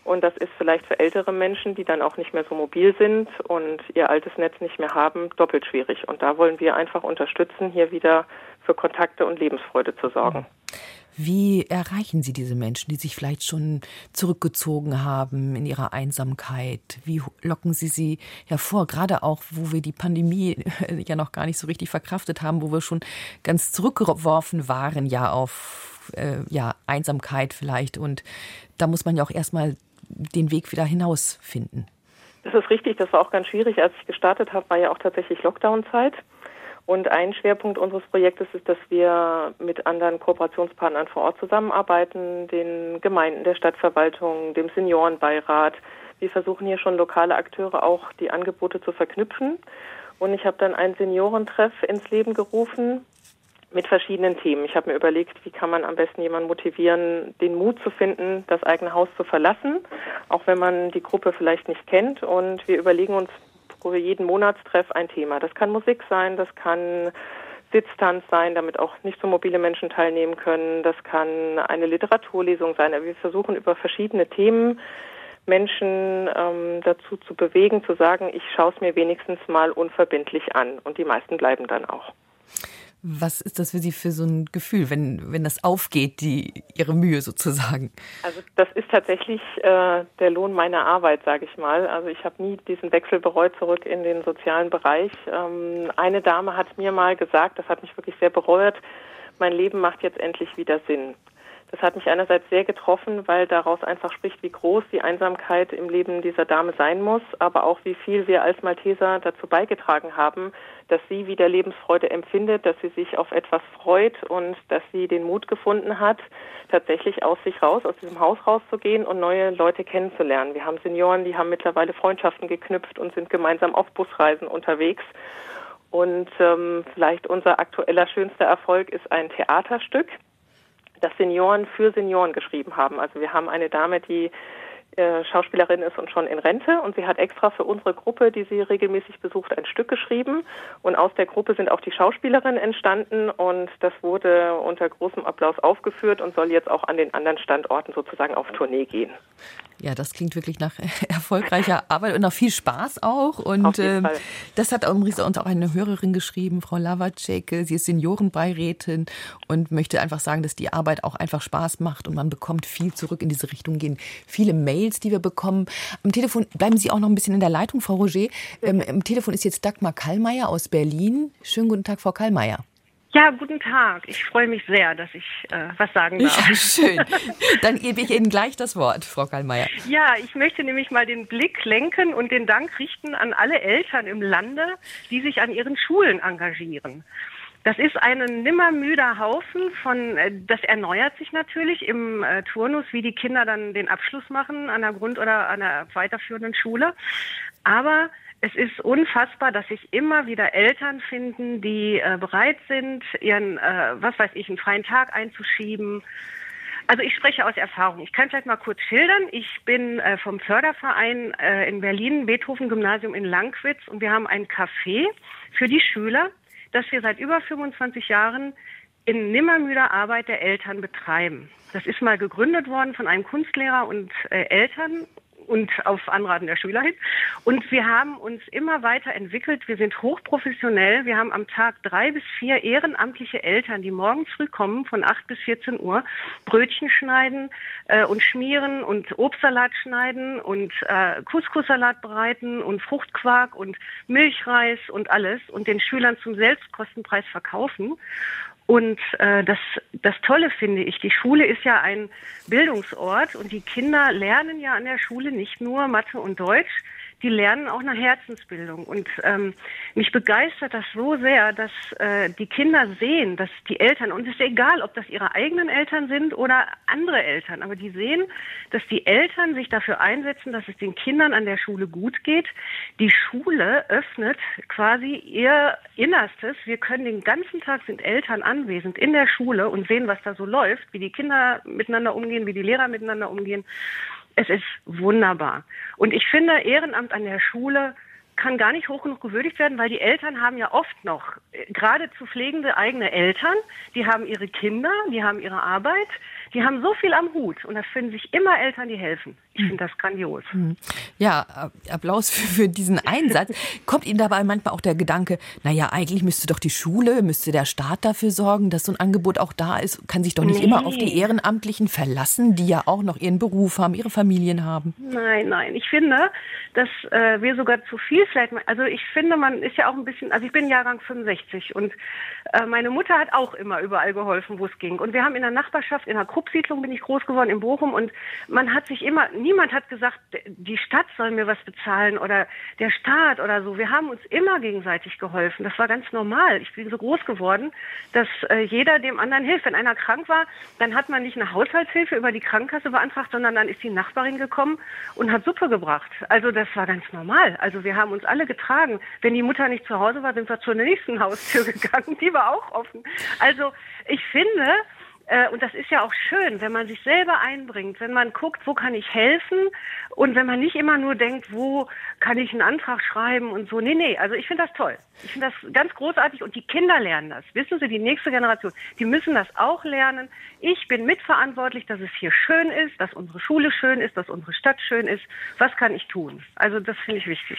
Speaker 8: Und das ist vielleicht für ältere Menschen, die dann auch nicht mehr so mobil sind und ihr altes Netz nicht mehr haben, doppelt schwierig. Und da wollen wir einfach unterstützen, hier wieder für Kontakte und Lebensfreude zu sorgen.
Speaker 2: Wie erreichen Sie diese Menschen, die sich vielleicht schon zurückgezogen haben in ihrer Einsamkeit? Wie locken Sie sie hervor? Gerade auch, wo wir die Pandemie (laughs) ja noch gar nicht so richtig verkraftet haben, wo wir schon ganz zurückgeworfen waren, ja, auf äh, ja, Einsamkeit vielleicht. Und da muss man ja auch erstmal den Weg wieder hinausfinden.
Speaker 8: Das ist richtig, das war auch ganz schwierig. Als ich gestartet habe, war ja auch tatsächlich Lockdown-Zeit. Und ein Schwerpunkt unseres Projektes ist, dass wir mit anderen Kooperationspartnern vor Ort zusammenarbeiten, den Gemeinden, der Stadtverwaltung, dem Seniorenbeirat. Wir versuchen hier schon lokale Akteure auch die Angebote zu verknüpfen. Und ich habe dann einen Seniorentreff ins Leben gerufen mit verschiedenen Themen. Ich habe mir überlegt, wie kann man am besten jemanden motivieren, den Mut zu finden, das eigene Haus zu verlassen, auch wenn man die Gruppe vielleicht nicht kennt. Und wir überlegen uns für jeden Monatstreff ein Thema. Das kann Musik sein, das kann Sitztanz sein, damit auch nicht so mobile Menschen teilnehmen können. Das kann eine Literaturlesung sein. Wir versuchen über verschiedene Themen Menschen ähm, dazu zu bewegen, zu sagen, ich schaue es mir wenigstens mal unverbindlich an. Und die meisten bleiben dann auch.
Speaker 2: Was ist das für Sie für so ein Gefühl, wenn, wenn das aufgeht, die, Ihre Mühe sozusagen?
Speaker 8: Also das ist tatsächlich äh, der Lohn meiner Arbeit, sage ich mal. Also ich habe nie diesen Wechsel bereut zurück in den sozialen Bereich. Ähm, eine Dame hat mir mal gesagt, das hat mich wirklich sehr bereut, mein Leben macht jetzt endlich wieder Sinn. Das hat mich einerseits sehr getroffen, weil daraus einfach spricht, wie groß die Einsamkeit im Leben dieser Dame sein muss, aber auch wie viel wir als Malteser dazu beigetragen haben, dass sie wieder Lebensfreude empfindet, dass sie sich auf etwas freut und dass sie den Mut gefunden hat, tatsächlich aus sich raus, aus diesem Haus rauszugehen und neue Leute kennenzulernen. Wir haben Senioren, die haben mittlerweile Freundschaften geknüpft und sind gemeinsam auf Busreisen unterwegs. Und ähm, vielleicht unser aktueller schönster Erfolg ist ein Theaterstück das Senioren für Senioren geschrieben haben. Also wir haben eine Dame, die äh, Schauspielerin ist und schon in Rente und sie hat extra für unsere Gruppe, die sie regelmäßig besucht, ein Stück geschrieben und aus der Gruppe sind auch die Schauspielerinnen entstanden und das wurde unter großem Applaus aufgeführt und soll jetzt auch an den anderen Standorten sozusagen auf Tournee gehen.
Speaker 2: Ja, das klingt wirklich nach (laughs) erfolgreicher Arbeit und nach viel Spaß auch. Und äh, das hat uns auch eine Hörerin geschrieben, Frau Lavacek. Sie ist Seniorenbeirätin und möchte einfach sagen, dass die Arbeit auch einfach Spaß macht und man bekommt viel zurück in diese Richtung gehen. Viele Mails, die wir bekommen. Am Telefon bleiben Sie auch noch ein bisschen in der Leitung, Frau Roger. Ähm, Im Telefon ist jetzt Dagmar Kallmeier aus Berlin. Schönen guten Tag, Frau Kallmeier.
Speaker 9: Ja, guten Tag. Ich freue mich sehr, dass ich äh, was sagen darf.
Speaker 2: Ja, (laughs) schön. (laughs) Dann gebe ich Ihnen gleich das Wort, Frau Kallmeier.
Speaker 9: Ja, ich möchte nämlich mal den Blick lenken und den Dank richten an alle Eltern im Lande, die sich an ihren Schulen engagieren. Das ist ein nimmermüder Haufen von, äh, das erneuert sich natürlich im äh, Turnus, wie die Kinder dann den Abschluss machen an der Grund- oder an der weiterführenden Schule. Aber es ist unfassbar, dass sich immer wieder Eltern finden, die äh, bereit sind, ihren, äh, was weiß ich, einen freien Tag einzuschieben, Also ich spreche aus Erfahrung. Ich kann vielleicht mal kurz schildern. Ich bin äh, vom Förderverein äh, in Berlin, Beethoven Gymnasium in Langwitz und wir haben ein Café für die Schüler, das wir seit über 25 Jahren in nimmermüder Arbeit der Eltern betreiben. Das ist mal gegründet worden von einem Kunstlehrer und äh, Eltern und auf Anraten der Schüler hin. Und wir haben uns immer weiter entwickelt. Wir sind hochprofessionell. Wir haben am Tag drei bis vier ehrenamtliche Eltern, die morgens früh kommen, von acht bis 14 Uhr, Brötchen schneiden äh, und schmieren und Obstsalat schneiden und äh, Couscous-Salat bereiten und Fruchtquark und Milchreis und alles und den Schülern zum Selbstkostenpreis verkaufen. Und äh, das, das Tolle finde ich, die Schule ist ja ein Bildungsort und die Kinder lernen ja an der Schule nicht nur Mathe und Deutsch, die lernen auch eine Herzensbildung. Und ähm, mich begeistert das so sehr, dass äh, die Kinder sehen, dass die Eltern, und es ist egal, ob das ihre eigenen Eltern sind oder andere Eltern, aber die sehen, dass die Eltern sich dafür einsetzen, dass es den Kindern an der Schule gut geht. Die Schule öffnet quasi ihr Innerstes. Wir können den ganzen Tag sind Eltern anwesend in der Schule und sehen, was da so läuft, wie die Kinder miteinander umgehen, wie die Lehrer miteinander umgehen. Es ist wunderbar. Und ich finde, Ehrenamt an der Schule kann gar nicht hoch genug gewürdigt werden, weil die Eltern haben ja oft noch äh, geradezu pflegende eigene Eltern, die haben ihre Kinder, die haben ihre Arbeit, die haben so viel am Hut und da finden sich immer Eltern, die helfen. Ich finde das grandios. Hm.
Speaker 2: Ja, Applaus für, für, diesen Einsatz. (laughs) Kommt Ihnen dabei manchmal auch der Gedanke, naja, eigentlich müsste doch die Schule, müsste der Staat dafür sorgen, dass so ein Angebot auch da ist? Kann sich doch nicht nee. immer auf die Ehrenamtlichen verlassen, die ja auch noch ihren Beruf haben, ihre Familien haben?
Speaker 9: Nein, nein. Ich finde, dass äh, wir sogar zu viel vielleicht, also ich finde, man ist ja auch ein bisschen, also ich bin Jahrgang 65 und äh, meine Mutter hat auch immer überall geholfen, wo es ging. Und wir haben in der Nachbarschaft, in der Kruppsiedlung bin ich groß geworden, in Bochum und man hat sich immer, niemand hat gesagt, die Stadt soll mir was bezahlen oder der Staat oder so. Wir haben uns immer gegenseitig geholfen. Das war ganz normal. Ich bin so groß geworden, dass äh, jeder dem anderen hilft. Wenn einer krank war, dann hat man nicht eine Haushaltshilfe über die Krankenkasse beantragt, sondern dann ist die Nachbarin gekommen und hat Suppe gebracht. Also das war ganz normal. Also wir haben uns alle getragen. Wenn die Mutter nicht zu Hause war, sind wir zur nächsten Haustür (laughs) gegangen. Die war auch offen. Also ich finde, und das ist ja auch schön, wenn man sich selber einbringt, wenn man guckt, wo kann ich helfen und wenn man nicht immer nur denkt, wo kann ich einen Antrag schreiben und so. Nee, nee, also ich finde das toll. Ich finde das ganz großartig und die Kinder lernen das. Wissen Sie, die nächste Generation, die müssen das auch lernen. Ich bin mitverantwortlich, dass es hier schön ist, dass unsere Schule schön ist, dass unsere Stadt schön ist. Was kann ich tun? Also das finde ich wichtig.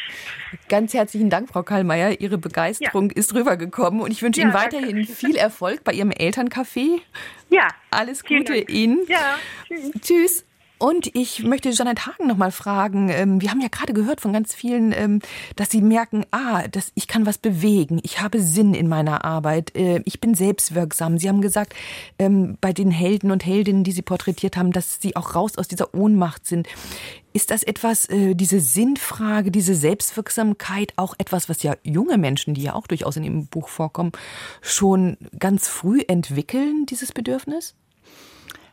Speaker 2: Ganz herzlichen Dank, Frau Kallmeier. Ihre Begeisterung ja. ist rübergekommen und ich wünsche ja, Ihnen weiterhin danke. viel Erfolg bei Ihrem Elterncafé.
Speaker 9: Ja.
Speaker 2: Alles Gute Ihnen.
Speaker 9: Ja. Tschüss.
Speaker 2: Tschüss. Und ich möchte Janet Hagen noch mal fragen. Ähm, wir haben ja gerade gehört von ganz vielen, ähm, dass sie merken, ah, dass ich kann was bewegen. Ich habe Sinn in meiner Arbeit. Äh, ich bin selbstwirksam. Sie haben gesagt, ähm, bei den Helden und Heldinnen, die Sie porträtiert haben, dass sie auch raus aus dieser Ohnmacht sind. Ist das etwas, äh, diese Sinnfrage, diese Selbstwirksamkeit, auch etwas, was ja junge Menschen, die ja auch durchaus in Ihrem Buch vorkommen, schon ganz früh entwickeln, dieses Bedürfnis?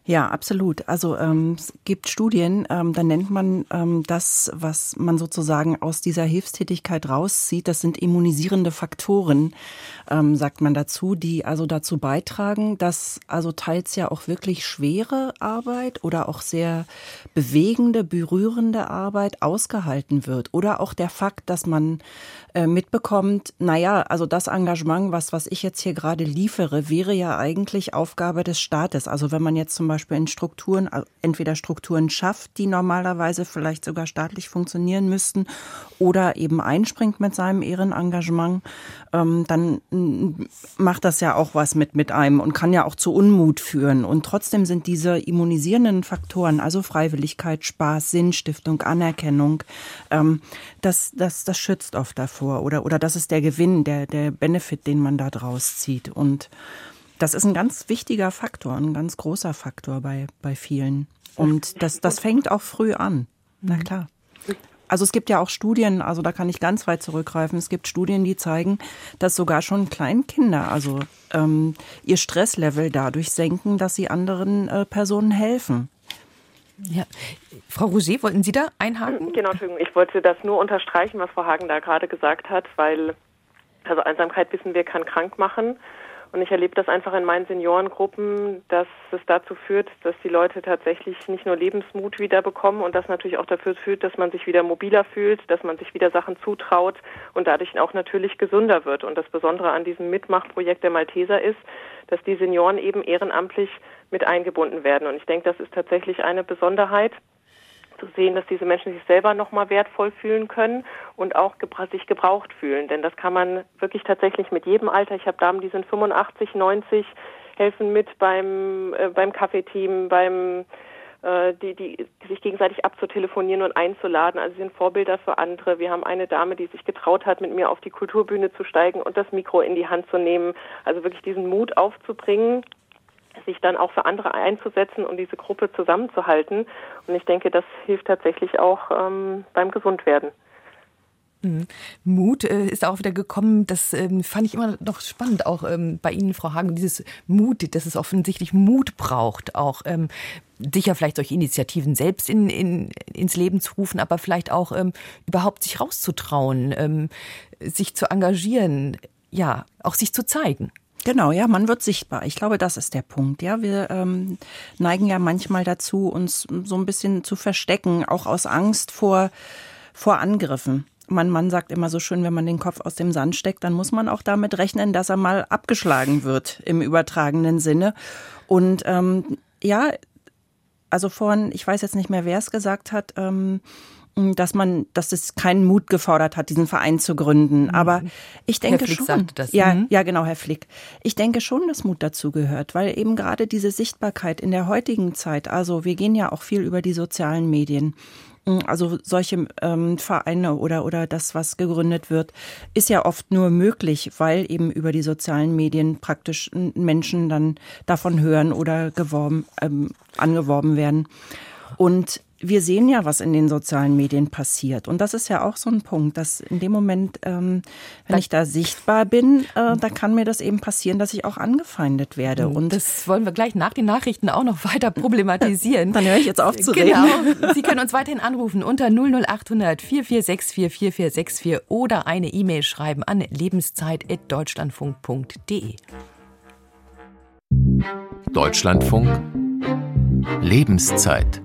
Speaker 3: Ja, absolut. Also ähm, es gibt Studien, ähm, da nennt man ähm, das, was man sozusagen aus dieser Hilfstätigkeit rauszieht, das sind immunisierende Faktoren, ähm, sagt man dazu, die also dazu beitragen, dass also teils ja auch wirklich schwere Arbeit oder auch sehr bewegende, berührende Arbeit ausgehalten wird. Oder auch der Fakt, dass man äh, mitbekommt, naja, also das Engagement, was, was ich jetzt hier gerade liefere, wäre ja eigentlich Aufgabe des Staates. Also wenn man jetzt zum Beispiel in Strukturen, entweder Strukturen schafft, die normalerweise vielleicht sogar staatlich funktionieren müssten, oder eben einspringt mit seinem Ehrenengagement, ähm, dann macht das ja auch was mit, mit einem und kann ja auch zu Unmut führen. Und trotzdem sind diese immunisierenden Faktoren, also Freiwilligkeit, Spaß, Sinnstiftung, Anerkennung, ähm, das, das, das schützt oft davor. Oder, oder das ist der Gewinn, der, der Benefit, den man da draus zieht. Und das ist ein ganz wichtiger Faktor, ein ganz großer Faktor bei, bei vielen. Und das, das fängt auch früh an. Na klar. Also es gibt ja auch Studien, also da kann ich ganz weit zurückgreifen. Es gibt Studien, die zeigen, dass sogar schon Kleinkinder also ähm, ihr Stresslevel dadurch senken, dass sie anderen äh, Personen helfen.
Speaker 2: Ja. Frau Rouget, wollten Sie da einhaken?
Speaker 8: Genau, Entschuldigung. Ich wollte das nur unterstreichen, was Frau Hagen da gerade gesagt hat, weil also Einsamkeit wissen wir kann krank machen Und ich erlebe das einfach in meinen Seniorengruppen, dass es dazu führt, dass die Leute tatsächlich nicht nur Lebensmut wieder bekommen und das natürlich auch dafür führt, dass man sich wieder mobiler fühlt, dass man sich wieder Sachen zutraut und dadurch auch natürlich gesünder wird. Und das Besondere an diesem Mitmachprojekt der Malteser ist, dass die Senioren eben ehrenamtlich mit eingebunden werden. Und ich denke, das ist tatsächlich eine Besonderheit zu sehen, dass diese Menschen sich selber nochmal wertvoll fühlen können und auch sich gebraucht fühlen. Denn das kann man wirklich tatsächlich mit jedem Alter. Ich habe Damen, die sind 85, 90, helfen mit beim, äh, beim Kaffeeteam, beim die, die, die sich gegenseitig abzutelefonieren und einzuladen. Also sie sind Vorbilder für andere. Wir haben eine Dame, die sich getraut hat, mit mir auf die Kulturbühne zu steigen und das Mikro in die Hand zu nehmen. Also wirklich diesen Mut aufzubringen, sich dann auch für andere einzusetzen und diese Gruppe zusammenzuhalten. Und ich denke, das hilft tatsächlich auch ähm, beim Gesundwerden.
Speaker 2: Mhm. Mut äh, ist auch wieder gekommen. Das ähm, fand ich immer noch spannend, auch ähm, bei Ihnen, Frau Hagen, dieses Mut, dass es offensichtlich Mut braucht, auch ähm, sicher vielleicht solche Initiativen selbst in, in, ins Leben zu rufen, aber vielleicht auch überhaupt sich rauszutrauen, sich zu engagieren, ja, auch sich zu zeigen.
Speaker 3: Genau, ja, man wird sichtbar. Ich glaube, das ist der Punkt. Ja, wir ähm, neigen ja manchmal dazu, uns so ein bisschen zu verstecken, auch aus Angst vor vor Angriffen. Mein Mann sagt immer so schön, wenn man den Kopf aus dem Sand steckt, dann muss man auch damit rechnen, dass er mal abgeschlagen wird im übertragenen Sinne. Und ähm, ja, also vorhin, ich weiß jetzt nicht mehr, wer es gesagt hat, ähm, dass man, dass es keinen Mut gefordert hat, diesen Verein zu gründen. Mhm. Aber ich denke
Speaker 2: Herr Flick
Speaker 3: schon,
Speaker 2: sagte das.
Speaker 3: ja,
Speaker 2: Mhm.
Speaker 3: ja, genau, Herr Flick. Ich denke schon, dass Mut dazu gehört, weil eben gerade diese Sichtbarkeit in der heutigen Zeit, also wir gehen ja auch viel über die sozialen Medien. Also solche ähm, Vereine oder, oder das, was gegründet wird, ist ja oft nur möglich, weil eben über die sozialen Medien praktisch Menschen dann davon hören oder geworben, ähm, angeworben werden. Und wir sehen ja, was in den sozialen Medien passiert. Und das ist ja auch so ein Punkt, dass in dem Moment, ähm, wenn ich da sichtbar bin, äh, da kann mir das eben passieren, dass ich auch angefeindet werde. Und
Speaker 2: das wollen wir gleich nach den Nachrichten auch noch (laughs) weiter problematisieren.
Speaker 3: Dann höre ich jetzt auf zu reden.
Speaker 2: Genau. (laughs) Sie können uns weiterhin anrufen unter 00800 4464 4464 oder eine E-Mail schreiben an lebenszeit.deutschlandfunk.de.
Speaker 10: Deutschlandfunk Lebenszeit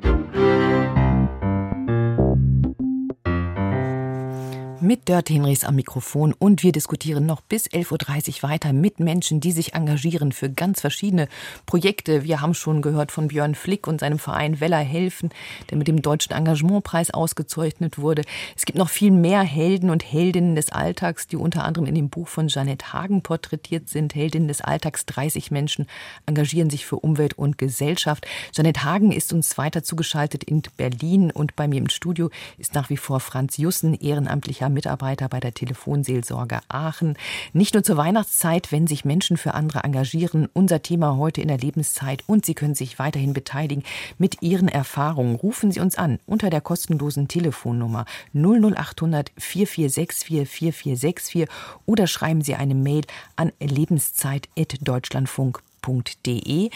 Speaker 2: mit Dörte Hinrichs am Mikrofon und wir diskutieren noch bis 11.30 Uhr weiter mit Menschen, die sich engagieren für ganz verschiedene Projekte. Wir haben schon gehört von Björn Flick und seinem Verein Weller helfen, der mit dem Deutschen Engagementpreis ausgezeichnet wurde. Es gibt noch viel mehr Helden und Heldinnen des Alltags, die unter anderem in dem Buch von Jeanette Hagen porträtiert sind. Heldinnen des Alltags, 30 Menschen engagieren sich für Umwelt und Gesellschaft. Jeanette Hagen ist uns weiter zugeschaltet in Berlin und bei mir im Studio ist nach wie vor Franz Jussen, ehrenamtlicher Mitarbeiter bei der Telefonseelsorge Aachen. Nicht nur zur Weihnachtszeit, wenn sich Menschen für andere engagieren. Unser Thema heute in der Lebenszeit und Sie können sich weiterhin beteiligen mit Ihren Erfahrungen. Rufen Sie uns an unter der kostenlosen Telefonnummer 00800 4464 4464 oder schreiben Sie eine Mail an lebenszeit.deutschlandfunk www.malteser.de.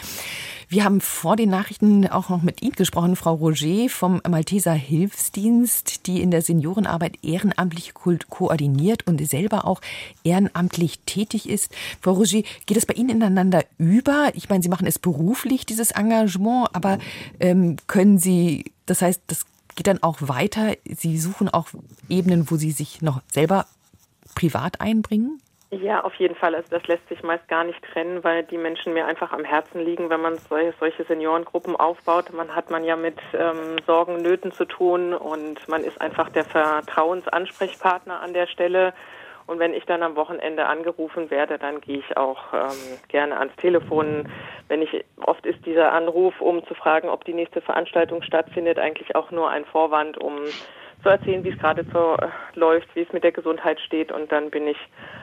Speaker 2: Wir haben vor den Nachrichten auch noch mit Ihnen gesprochen, Frau Roger vom Malteser Hilfsdienst, die in der Seniorenarbeit ehrenamtlich koordiniert und selber auch ehrenamtlich tätig ist. Frau Roger, geht es bei Ihnen ineinander über? Ich meine, Sie machen es beruflich, dieses Engagement, aber ähm, können Sie, das heißt, das geht dann auch weiter. Sie suchen auch Ebenen, wo Sie sich noch selber privat einbringen?
Speaker 8: Ja, auf jeden Fall. Also das lässt sich meist gar nicht trennen, weil die Menschen mir einfach am Herzen liegen, wenn man solche Seniorengruppen aufbaut. Man hat man ja mit ähm, Sorgen, Nöten zu tun und man ist einfach der Vertrauensansprechpartner an der Stelle. Und wenn ich dann am Wochenende angerufen werde, dann gehe ich auch ähm, gerne ans Telefon. Wenn ich oft ist dieser Anruf, um zu fragen, ob die nächste Veranstaltung stattfindet, eigentlich auch nur ein Vorwand, um zu erzählen, wie es gerade so äh, läuft, wie es mit der Gesundheit steht. Und dann bin ich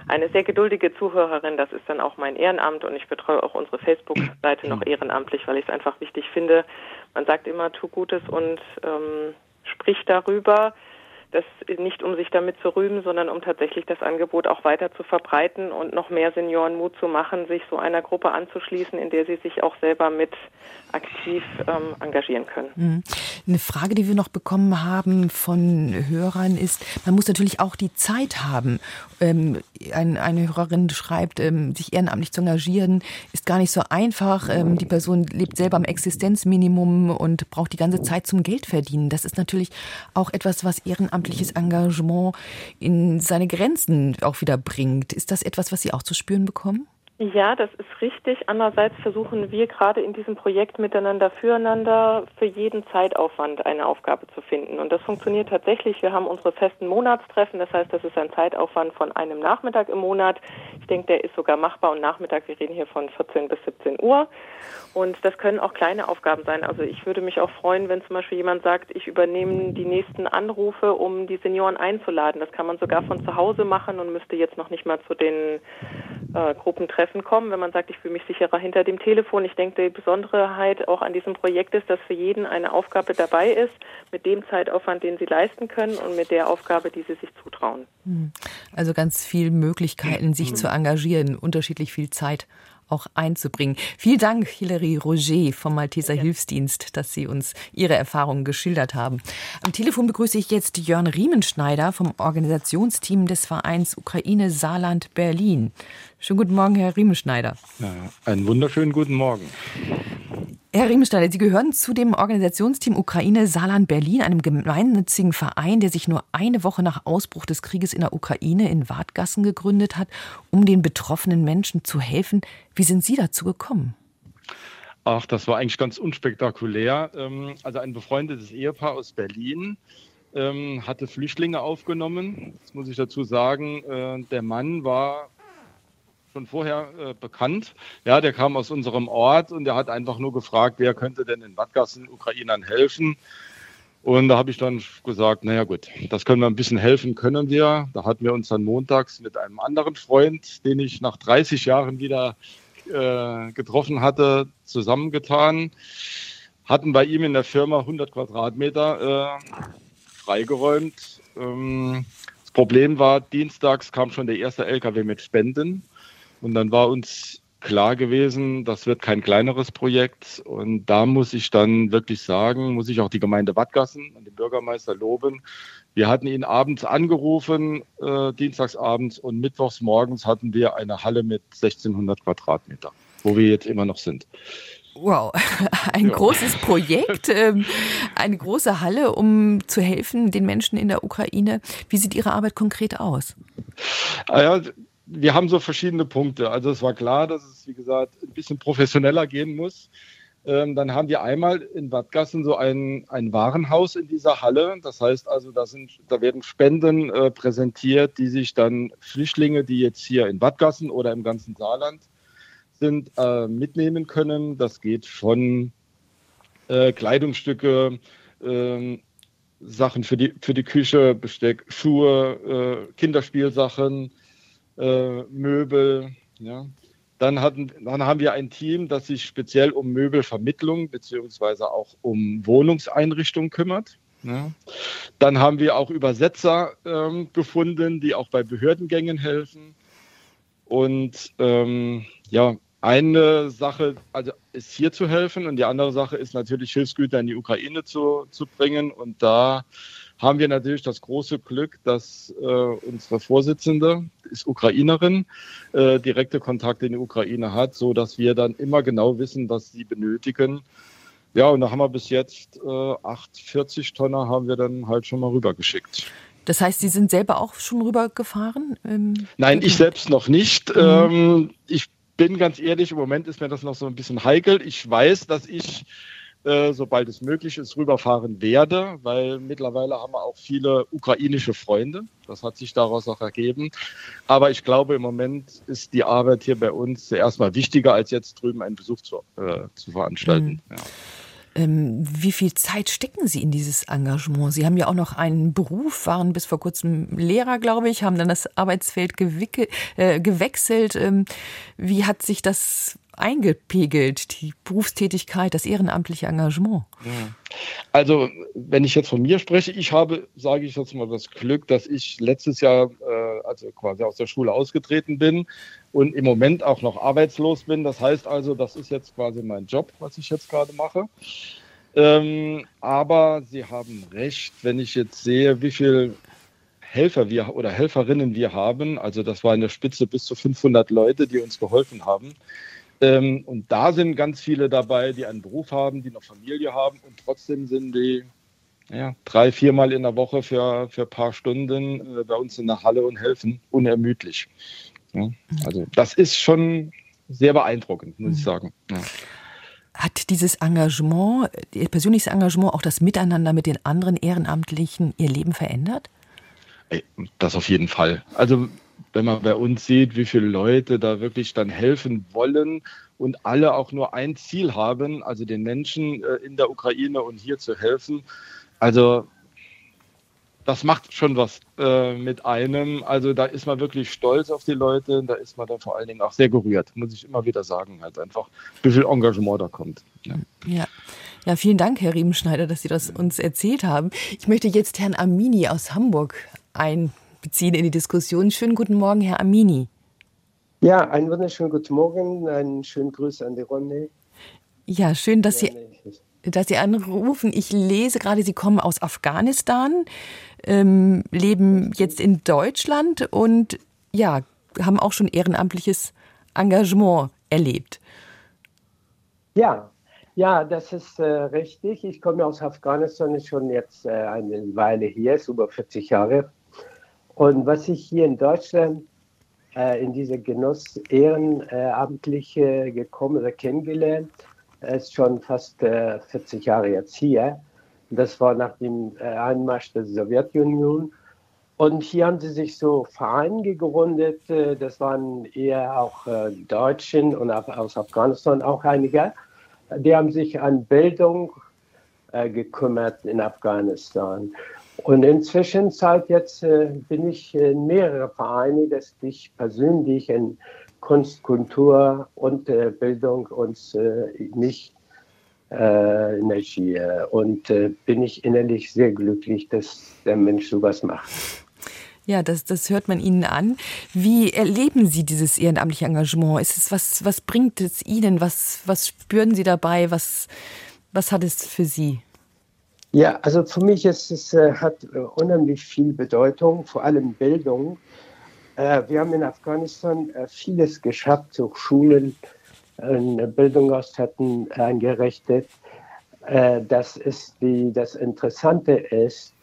Speaker 8: eine sehr geduldige Zuhörerin. Das ist dann auch mein Ehrenamt und ich betreue auch unsere Facebook-Seite noch ehrenamtlich, weil ich es einfach wichtig finde. Man sagt immer, tu Gutes und ähm, sprich darüber. Das nicht um sich damit zu rühmen, sondern um tatsächlich das Angebot auch weiter zu verbreiten und noch mehr Senioren Mut zu machen, sich so einer Gruppe anzuschließen, in der sie sich auch selber mit aktiv ähm, engagieren können. Mhm.
Speaker 2: Eine Frage, die wir noch bekommen haben von Hörern ist, man muss natürlich auch die Zeit haben. Ähm, ein, eine Hörerin schreibt, ähm, sich ehrenamtlich zu engagieren, ist gar nicht so einfach. Ähm, die Person lebt selber am Existenzminimum und braucht die ganze Zeit zum Geld verdienen. Das ist natürlich auch etwas, was ehrenamtliches Engagement in seine Grenzen auch wieder bringt. Ist das etwas, was Sie auch zu spüren bekommen?
Speaker 8: Ja, das ist richtig. Andererseits versuchen wir gerade in diesem Projekt miteinander füreinander für jeden Zeitaufwand eine Aufgabe zu finden. Und das funktioniert tatsächlich. Wir haben unsere festen Monatstreffen. Das heißt, das ist ein Zeitaufwand von einem Nachmittag im Monat. Ich denke, der ist sogar machbar und Nachmittag. Wir reden hier von 14 bis 17 Uhr. Und das können auch kleine Aufgaben sein. Also ich würde mich auch freuen, wenn zum Beispiel jemand sagt, ich übernehme die nächsten Anrufe, um die Senioren einzuladen. Das kann man sogar von zu Hause machen und müsste jetzt noch nicht mal zu den äh, Gruppentreffen kommen, wenn man sagt, ich fühle mich sicherer hinter dem Telefon. Ich denke, die Besonderheit auch an diesem Projekt ist, dass für jeden eine Aufgabe dabei ist, mit dem Zeitaufwand, den sie leisten können und mit der Aufgabe, die sie sich zutrauen.
Speaker 2: Hm. Also ganz viele Möglichkeiten, sich zu engagieren, unterschiedlich viel Zeit auch einzubringen. Vielen Dank, Hilary Roger vom Malteser ja. Hilfsdienst, dass Sie uns Ihre Erfahrungen geschildert haben. Am Telefon begrüße ich jetzt Jörn Riemenschneider vom Organisationsteam des Vereins Ukraine Saarland Berlin. Schönen guten Morgen, Herr Riemenschneider.
Speaker 10: Ja, einen wunderschönen guten Morgen.
Speaker 2: Herr Riemensteiner, Sie gehören zu dem Organisationsteam Ukraine Saarland Berlin, einem gemeinnützigen Verein, der sich nur eine Woche nach Ausbruch des Krieges in der Ukraine in Wartgassen gegründet hat, um den betroffenen Menschen zu helfen. Wie sind Sie dazu gekommen?
Speaker 10: Ach, das war eigentlich ganz unspektakulär. Ähm, also ein befreundetes Ehepaar aus Berlin ähm, hatte Flüchtlinge aufgenommen. Das muss ich dazu sagen. Äh, der Mann war schon vorher äh, bekannt. Ja, der kam aus unserem Ort und der hat einfach nur gefragt, wer könnte denn in Wadgassen Ukrainern helfen. Und da habe ich dann gesagt, naja gut, das können wir ein bisschen helfen, können wir. Da hatten wir uns dann montags mit einem anderen Freund, den ich nach 30 Jahren wieder äh, getroffen hatte, zusammengetan. Hatten bei ihm in der Firma 100 Quadratmeter äh, freigeräumt. Ähm, das Problem war, dienstags kam schon der erste LKW mit Spenden. Und dann war uns klar gewesen, das wird kein kleineres Projekt. Und da muss ich dann wirklich sagen, muss ich auch die Gemeinde Wattgassen und den Bürgermeister loben. Wir hatten ihn abends angerufen, äh, dienstagsabends und mittwochs morgens hatten wir eine Halle mit 1600 Quadratmeter, wo wir jetzt immer noch sind.
Speaker 2: Wow, (laughs) ein ja. großes Projekt, ähm, eine große Halle, um zu helfen den Menschen in der Ukraine. Wie sieht Ihre Arbeit konkret aus?
Speaker 10: Ah ja, wir haben so verschiedene Punkte. Also es war klar, dass es, wie gesagt, ein bisschen professioneller gehen muss. Ähm, dann haben wir einmal in Wattgassen so ein, ein Warenhaus in dieser Halle. Das heißt also, da, sind, da werden Spenden äh, präsentiert, die sich dann Flüchtlinge, die jetzt hier in Wattgassen oder im ganzen Saarland sind, äh, mitnehmen können. Das geht von äh, Kleidungsstücke, ähm, Sachen für die, für die Küche, Besteck, Schuhe, äh, Kinderspielsachen, äh, Möbel. Ja. Dann, hatten, dann haben wir ein Team, das sich speziell um Möbelvermittlung beziehungsweise auch um Wohnungseinrichtungen kümmert. Ja. Dann haben wir auch Übersetzer ähm, gefunden, die auch bei Behördengängen helfen. Und ähm, ja, eine Sache also ist hier zu helfen und die andere Sache ist natürlich Hilfsgüter in die Ukraine zu, zu bringen. Und da haben wir natürlich das große Glück, dass äh, unsere Vorsitzende ist Ukrainerin, äh, direkte Kontakte in die Ukraine hat, so dass wir dann immer genau wissen, was sie benötigen. Ja, und da haben wir bis jetzt äh, 840 Tonner haben wir dann halt schon mal rübergeschickt.
Speaker 2: Das heißt, Sie sind selber auch schon rübergefahren?
Speaker 10: Ähm, Nein, ich selbst noch nicht. Mhm. Ähm, ich bin ganz ehrlich, im Moment ist mir das noch so ein bisschen heikel. Ich weiß, dass ich äh, sobald es möglich ist, rüberfahren werde, weil mittlerweile haben wir auch viele ukrainische Freunde. Das hat sich daraus auch ergeben. Aber ich glaube, im Moment ist die Arbeit hier bei uns zuerst mal wichtiger, als jetzt drüben einen Besuch zu, äh, zu veranstalten. Mhm. Ja.
Speaker 2: Ähm, wie viel Zeit stecken Sie in dieses Engagement? Sie haben ja auch noch einen Beruf, waren bis vor kurzem Lehrer, glaube ich, haben dann das Arbeitsfeld äh, gewechselt. Ähm, wie hat sich das eingepegelt, die Berufstätigkeit, das ehrenamtliche Engagement?
Speaker 10: Also, wenn ich jetzt von mir spreche, ich habe, sage ich jetzt mal, das Glück, dass ich letztes Jahr, äh, also quasi aus der Schule ausgetreten bin und im Moment auch noch arbeitslos bin. Das heißt also, das ist jetzt quasi mein Job, was ich jetzt gerade mache. Ähm, aber Sie haben recht, wenn ich jetzt sehe, wie viel Helfer wir oder Helferinnen wir haben. Also das war in der Spitze bis zu 500 Leute, die uns geholfen haben. Ähm, und da sind ganz viele dabei, die einen Beruf haben, die noch Familie haben und trotzdem sind die ja, drei, viermal in der Woche für, für ein paar Stunden äh, bei uns in der Halle und helfen unermüdlich. Ja, also das ist schon sehr beeindruckend, muss ich sagen. Ja.
Speaker 2: Hat dieses Engagement, Ihr persönliches Engagement, auch das Miteinander mit den anderen Ehrenamtlichen Ihr Leben verändert?
Speaker 10: Das auf jeden Fall. Also wenn man bei uns sieht, wie viele Leute da wirklich dann helfen wollen und alle auch nur ein Ziel haben, also den Menschen äh, in der Ukraine und hier zu helfen. Also das macht schon was äh, mit einem. Also da ist man wirklich stolz auf die Leute, da ist man dann vor allen Dingen auch sehr gerührt, muss ich immer wieder sagen, halt einfach, wie viel Engagement da kommt.
Speaker 2: Ja. ja. Ja, vielen Dank, Herr Riemenschneider, dass Sie das uns erzählt haben. Ich möchte jetzt Herrn Amini aus Hamburg einbeziehen in die Diskussion. Schönen guten Morgen, Herr Amini.
Speaker 11: Ja, einen wunderschönen guten Morgen, einen schönen Gruß an die Runde.
Speaker 2: Ja, schön, dass Sie, dass Sie anrufen. Ich lese gerade, Sie kommen aus Afghanistan, ähm, leben jetzt in Deutschland und ja, haben auch schon ehrenamtliches Engagement erlebt.
Speaker 11: Ja, ja, das ist äh, richtig. Ich komme aus Afghanistan, ist schon jetzt äh, eine Weile hier, ist über 40 Jahre. Und was ich hier in Deutschland äh, in diese Genuss Ehrenamtliche gekommen oder kennengelernt, ist schon fast 40 äh, Jahre jetzt hier. Das war nach dem äh, Einmarsch der Sowjetunion. Und hier haben sie sich so Vereine gegründet. Äh, das waren eher auch Deutschen und aus Afghanistan auch einige die haben sich an Bildung äh, gekümmert in Afghanistan. Und inzwischen seit jetzt äh, bin ich in mehrere Vereine, dass ich persönlich in Kunst, Kultur und äh, Bildung uns äh, mich äh, engagiere. Und äh, bin ich innerlich sehr glücklich, dass der Mensch sowas macht.
Speaker 2: Ja, das, das hört man Ihnen an. Wie erleben Sie dieses ehrenamtliche Engagement? Ist es was, was bringt es Ihnen? Was, was spüren Sie dabei? Was, was hat es für Sie?
Speaker 11: Ja, also für mich ist es äh, hat äh, unheimlich viel Bedeutung, vor allem Bildung. Äh, wir haben in Afghanistan äh, vieles geschafft, so Schulen, eine Bildungsstätten eingerichtet. Äh, das ist die, das Interessante ist,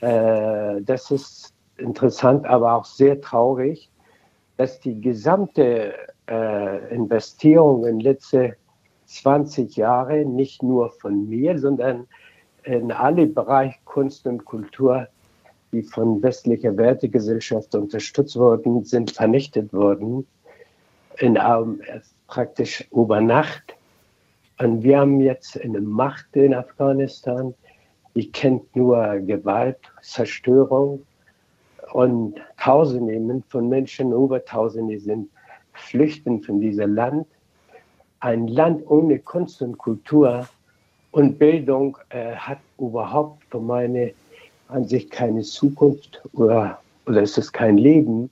Speaker 11: äh, dass es interessant, aber auch sehr traurig, dass die gesamte Investierung in letzte 20 Jahre nicht nur von mir, sondern in alle Bereiche Kunst und Kultur, die von westlicher Wertegesellschaft unterstützt wurden, sind vernichtet worden, in, ähm, praktisch über Nacht. Und wir haben jetzt eine Macht in Afghanistan, die kennt nur Gewalt, Zerstörung, und Tausende von Menschen, über Tausende sind flüchten von diesem Land. Ein Land ohne Kunst und Kultur und Bildung äh, hat überhaupt für meine Ansicht keine Zukunft oder, oder ist es kein Leben.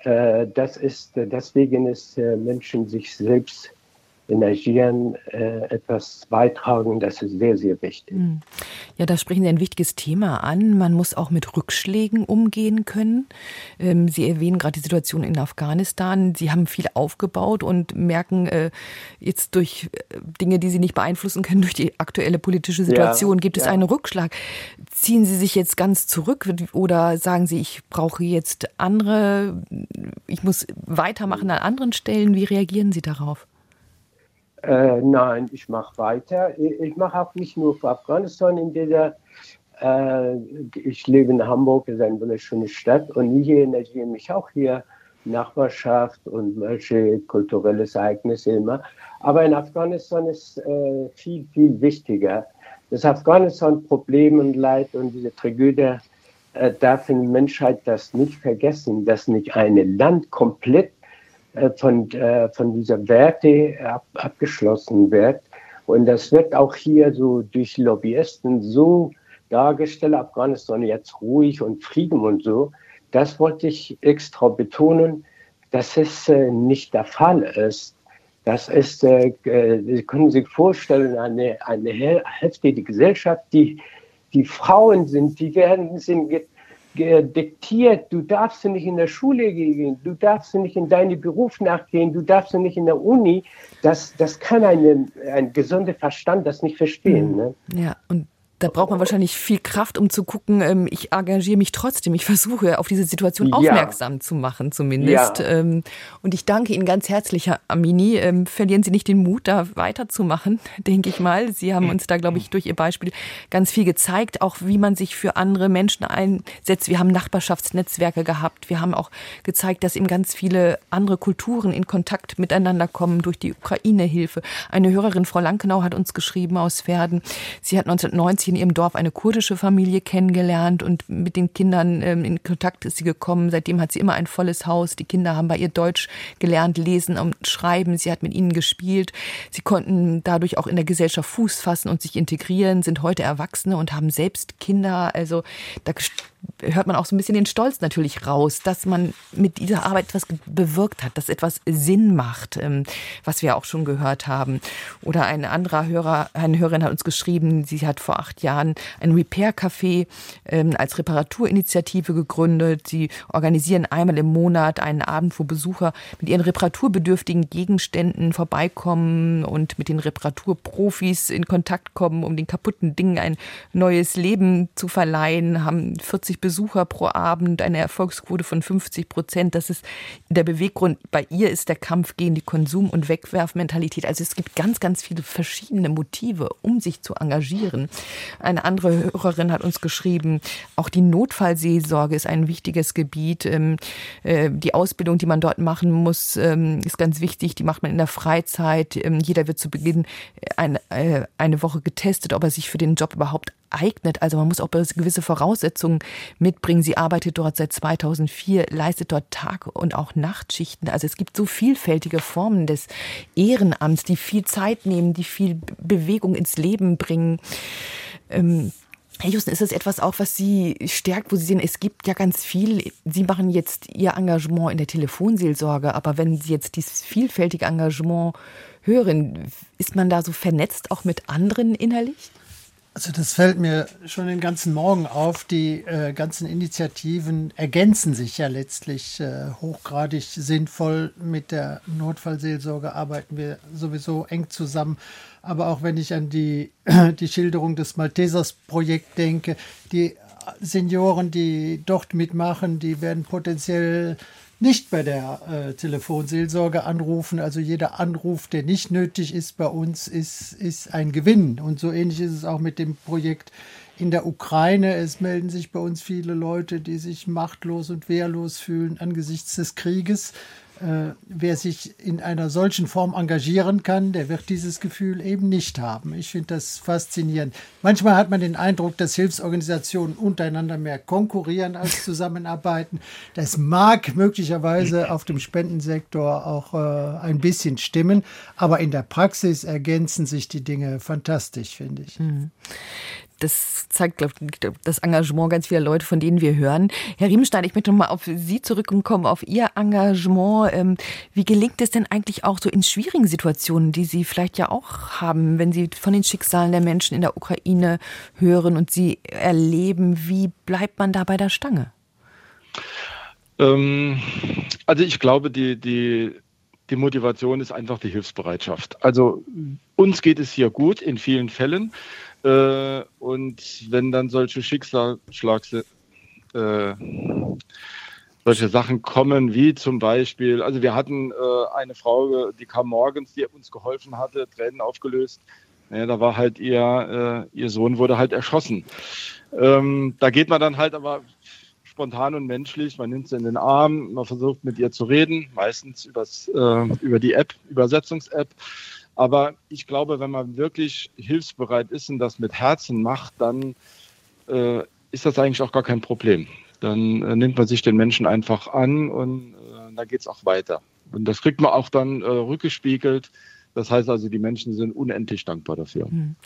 Speaker 11: Äh, das ist, deswegen ist äh, Menschen sich selbst engagieren, äh, etwas beitragen, das ist sehr, sehr wichtig. Hm.
Speaker 2: Ja, da sprechen Sie ein wichtiges Thema an. Man muss auch mit Rückschlägen umgehen können. Ähm, Sie erwähnen gerade die Situation in Afghanistan. Sie haben viel aufgebaut und merken äh, jetzt durch äh, Dinge, die Sie nicht beeinflussen können, durch die aktuelle politische Situation, ja, gibt es ja. einen Rückschlag. Ziehen Sie sich jetzt ganz zurück oder sagen Sie, ich brauche jetzt andere, ich muss weitermachen an anderen Stellen? Wie reagieren Sie darauf?
Speaker 11: Äh, nein, ich mache weiter. Ich mache auch nicht nur für Afghanistan in dieser. Äh, ich lebe in Hamburg, ist eine wunderschöne Stadt und hier engagiere mich auch hier Nachbarschaft und welche kulturelle Ereignisse immer. Aber in Afghanistan ist äh, viel, viel wichtiger. Das Afghanistan-Problem und Leid und diese Tragödie äh, darf die Menschheit das nicht vergessen, dass nicht ein Land komplett von, äh, von dieser Werte ab, abgeschlossen wird. Und das wird auch hier so durch Lobbyisten so dargestellt, Afghanistan jetzt ruhig und Frieden und so. Das wollte ich extra betonen, dass es äh, nicht der Fall ist. Das ist, äh, Sie können sich vorstellen, eine, eine der Gesellschaft, die, die Frauen sind, die werden, sind diktiert, du darfst nicht in der Schule gehen, du darfst nicht in deinen Beruf nachgehen, du darfst nicht in der Uni. Das, das kann eine, ein gesunder Verstand das nicht verstehen. Ne?
Speaker 2: Ja, und da braucht man wahrscheinlich viel Kraft, um zu gucken, ähm, ich engagiere mich trotzdem. Ich versuche auf diese Situation ja. aufmerksam zu machen, zumindest. Ja. Ähm, und ich danke Ihnen ganz herzlich, Herr Amini. Ähm, verlieren Sie nicht den Mut, da weiterzumachen, (laughs) denke ich mal. Sie haben uns da, glaube ich, durch Ihr Beispiel ganz viel gezeigt, auch wie man sich für andere Menschen einsetzt. Wir haben Nachbarschaftsnetzwerke gehabt. Wir haben auch gezeigt, dass eben ganz viele andere Kulturen in Kontakt miteinander kommen durch die Ukraine-Hilfe. Eine Hörerin, Frau Lankenau, hat uns geschrieben aus Pferden. Sie hat 1990 in ihrem Dorf eine kurdische Familie kennengelernt und mit den Kindern ähm, in Kontakt ist sie gekommen. Seitdem hat sie immer ein volles Haus. Die Kinder haben bei ihr Deutsch gelernt, lesen und schreiben. Sie hat mit ihnen gespielt. Sie konnten dadurch auch in der Gesellschaft Fuß fassen und sich integrieren, sind heute Erwachsene und haben selbst Kinder. Also da hört man auch so ein bisschen den Stolz natürlich raus, dass man mit dieser Arbeit etwas bewirkt hat, dass etwas Sinn macht, ähm, was wir auch schon gehört haben. Oder ein anderer Hörer, eine Hörerin hat uns geschrieben, sie hat vor acht Jahren ein Repair-Café ähm, als Reparaturinitiative gegründet. Sie organisieren einmal im Monat einen Abend, wo Besucher mit ihren reparaturbedürftigen Gegenständen vorbeikommen und mit den Reparaturprofis in Kontakt kommen, um den kaputten Dingen ein neues Leben zu verleihen, haben 40 50 Besucher pro Abend, eine Erfolgsquote von 50 Prozent. Das ist der Beweggrund. Bei ihr ist der Kampf gegen die Konsum- und Wegwerfmentalität. Also es gibt ganz, ganz viele verschiedene Motive, um sich zu engagieren. Eine andere Hörerin hat uns geschrieben, auch die Notfallseelsorge ist ein wichtiges Gebiet. Ähm, äh, die Ausbildung, die man dort machen muss, ähm, ist ganz wichtig. Die macht man in der Freizeit. Ähm, jeder wird zu Beginn äh, eine Woche getestet, ob er sich für den Job überhaupt eignet. Also man muss auch gewisse Voraussetzungen mitbringen. Sie arbeitet dort seit 2004, leistet dort Tag- und auch Nachtschichten. Also es gibt so vielfältige Formen des Ehrenamts, die viel Zeit nehmen, die viel Bewegung ins Leben bringen. Ähm, Herr Justen, ist das etwas auch, was Sie stärkt, wo Sie sehen, es gibt ja ganz viel, Sie machen jetzt Ihr Engagement in der Telefonseelsorge, aber wenn Sie jetzt dieses vielfältige Engagement hören, ist man da so vernetzt auch mit anderen innerlich?
Speaker 4: Also das fällt mir schon den ganzen Morgen auf. Die äh, ganzen Initiativen ergänzen sich ja letztlich äh, hochgradig sinnvoll. Mit der Notfallseelsorge arbeiten wir sowieso eng zusammen. Aber auch wenn ich an die, (clears throat) die Schilderung des Maltesers-Projekt denke, die Senioren, die dort mitmachen, die werden potenziell nicht bei der äh, Telefonseelsorge anrufen. Also jeder Anruf, der nicht nötig ist bei uns, ist, ist ein Gewinn. Und so ähnlich ist es auch mit dem Projekt in der Ukraine. Es melden sich bei uns viele Leute, die sich machtlos und wehrlos fühlen angesichts des Krieges. Äh, wer sich in einer solchen Form engagieren kann, der wird dieses Gefühl eben nicht haben. Ich finde das faszinierend. Manchmal hat man den Eindruck, dass Hilfsorganisationen untereinander mehr konkurrieren als (laughs) zusammenarbeiten. Das mag möglicherweise auf dem Spendensektor auch äh, ein bisschen stimmen, aber in der Praxis ergänzen sich die Dinge fantastisch, finde ich. Mhm
Speaker 2: das zeigt glaub, das Engagement ganz vieler Leute, von denen wir hören. Herr Riemenstein, ich möchte nochmal auf Sie zurückkommen, auf Ihr Engagement. Ähm, wie gelingt es denn eigentlich auch so in schwierigen Situationen, die Sie vielleicht ja auch haben, wenn Sie von den Schicksalen der Menschen in der Ukraine hören und sie erleben? Wie bleibt man da bei der Stange?
Speaker 10: Ähm, also ich glaube, die, die, die Motivation ist einfach die Hilfsbereitschaft. Also uns geht es hier gut in vielen Fällen. Äh, und wenn dann solche Schicksalsschlags, äh, solche Sachen kommen, wie zum Beispiel, also wir hatten äh, eine Frau, die kam morgens, die uns geholfen hatte, Tränen aufgelöst. Ja, da war halt ihr, äh, ihr Sohn wurde halt erschossen. Ähm, da geht man dann halt aber spontan und menschlich, man nimmt sie in den Arm, man versucht mit ihr zu reden, meistens übers, äh, über die App, Übersetzungs-App. Aber ich glaube, wenn man wirklich hilfsbereit ist und das mit Herzen macht, dann äh, ist das eigentlich auch gar kein Problem. Dann äh, nimmt man sich den Menschen einfach an und äh, da geht es auch weiter. und das kriegt man auch dann äh, rückgespiegelt. Das heißt also, die Menschen sind unendlich dankbar dafür. Mhm.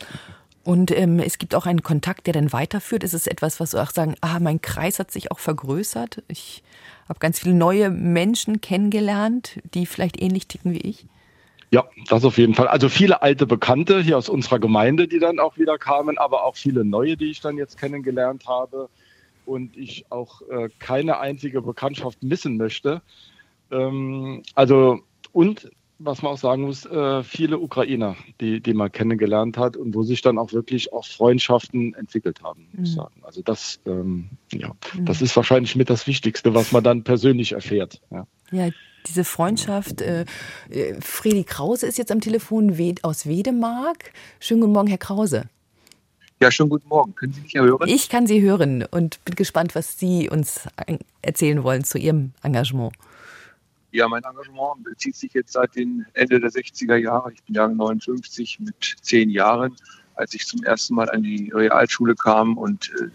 Speaker 2: Und ähm, es gibt auch einen Kontakt, der dann weiterführt. Ist es etwas, was Sie auch sagen, ah, mein Kreis hat sich auch vergrößert. Ich habe ganz viele neue Menschen kennengelernt, die vielleicht ähnlich ticken wie ich.
Speaker 10: Ja, das auf jeden Fall. Also viele alte Bekannte hier aus unserer Gemeinde, die dann auch wieder kamen, aber auch viele neue, die ich dann jetzt kennengelernt habe und ich auch äh, keine einzige Bekanntschaft missen möchte. Ähm, also und was man auch sagen muss, äh, viele Ukrainer, die, die man kennengelernt hat und wo sich dann auch wirklich auch Freundschaften entwickelt haben, muss ich mhm. sagen. Also das, ähm, ja, mhm. das ist wahrscheinlich mit das Wichtigste, was man dann persönlich erfährt. Ja,
Speaker 2: ja diese Freundschaft. Äh, Fredi Krause ist jetzt am Telefon aus Wedemark. Schönen guten Morgen, Herr Krause.
Speaker 12: Ja, schönen guten Morgen. Können Sie mich hören?
Speaker 2: Ich kann Sie hören und bin gespannt, was Sie uns erzählen wollen zu Ihrem Engagement.
Speaker 12: Ja, mein Engagement bezieht sich jetzt seit den Ende der 60er Jahre. Ich bin Jahre 59 mit zehn Jahren, als ich zum ersten Mal an die Realschule kam und äh,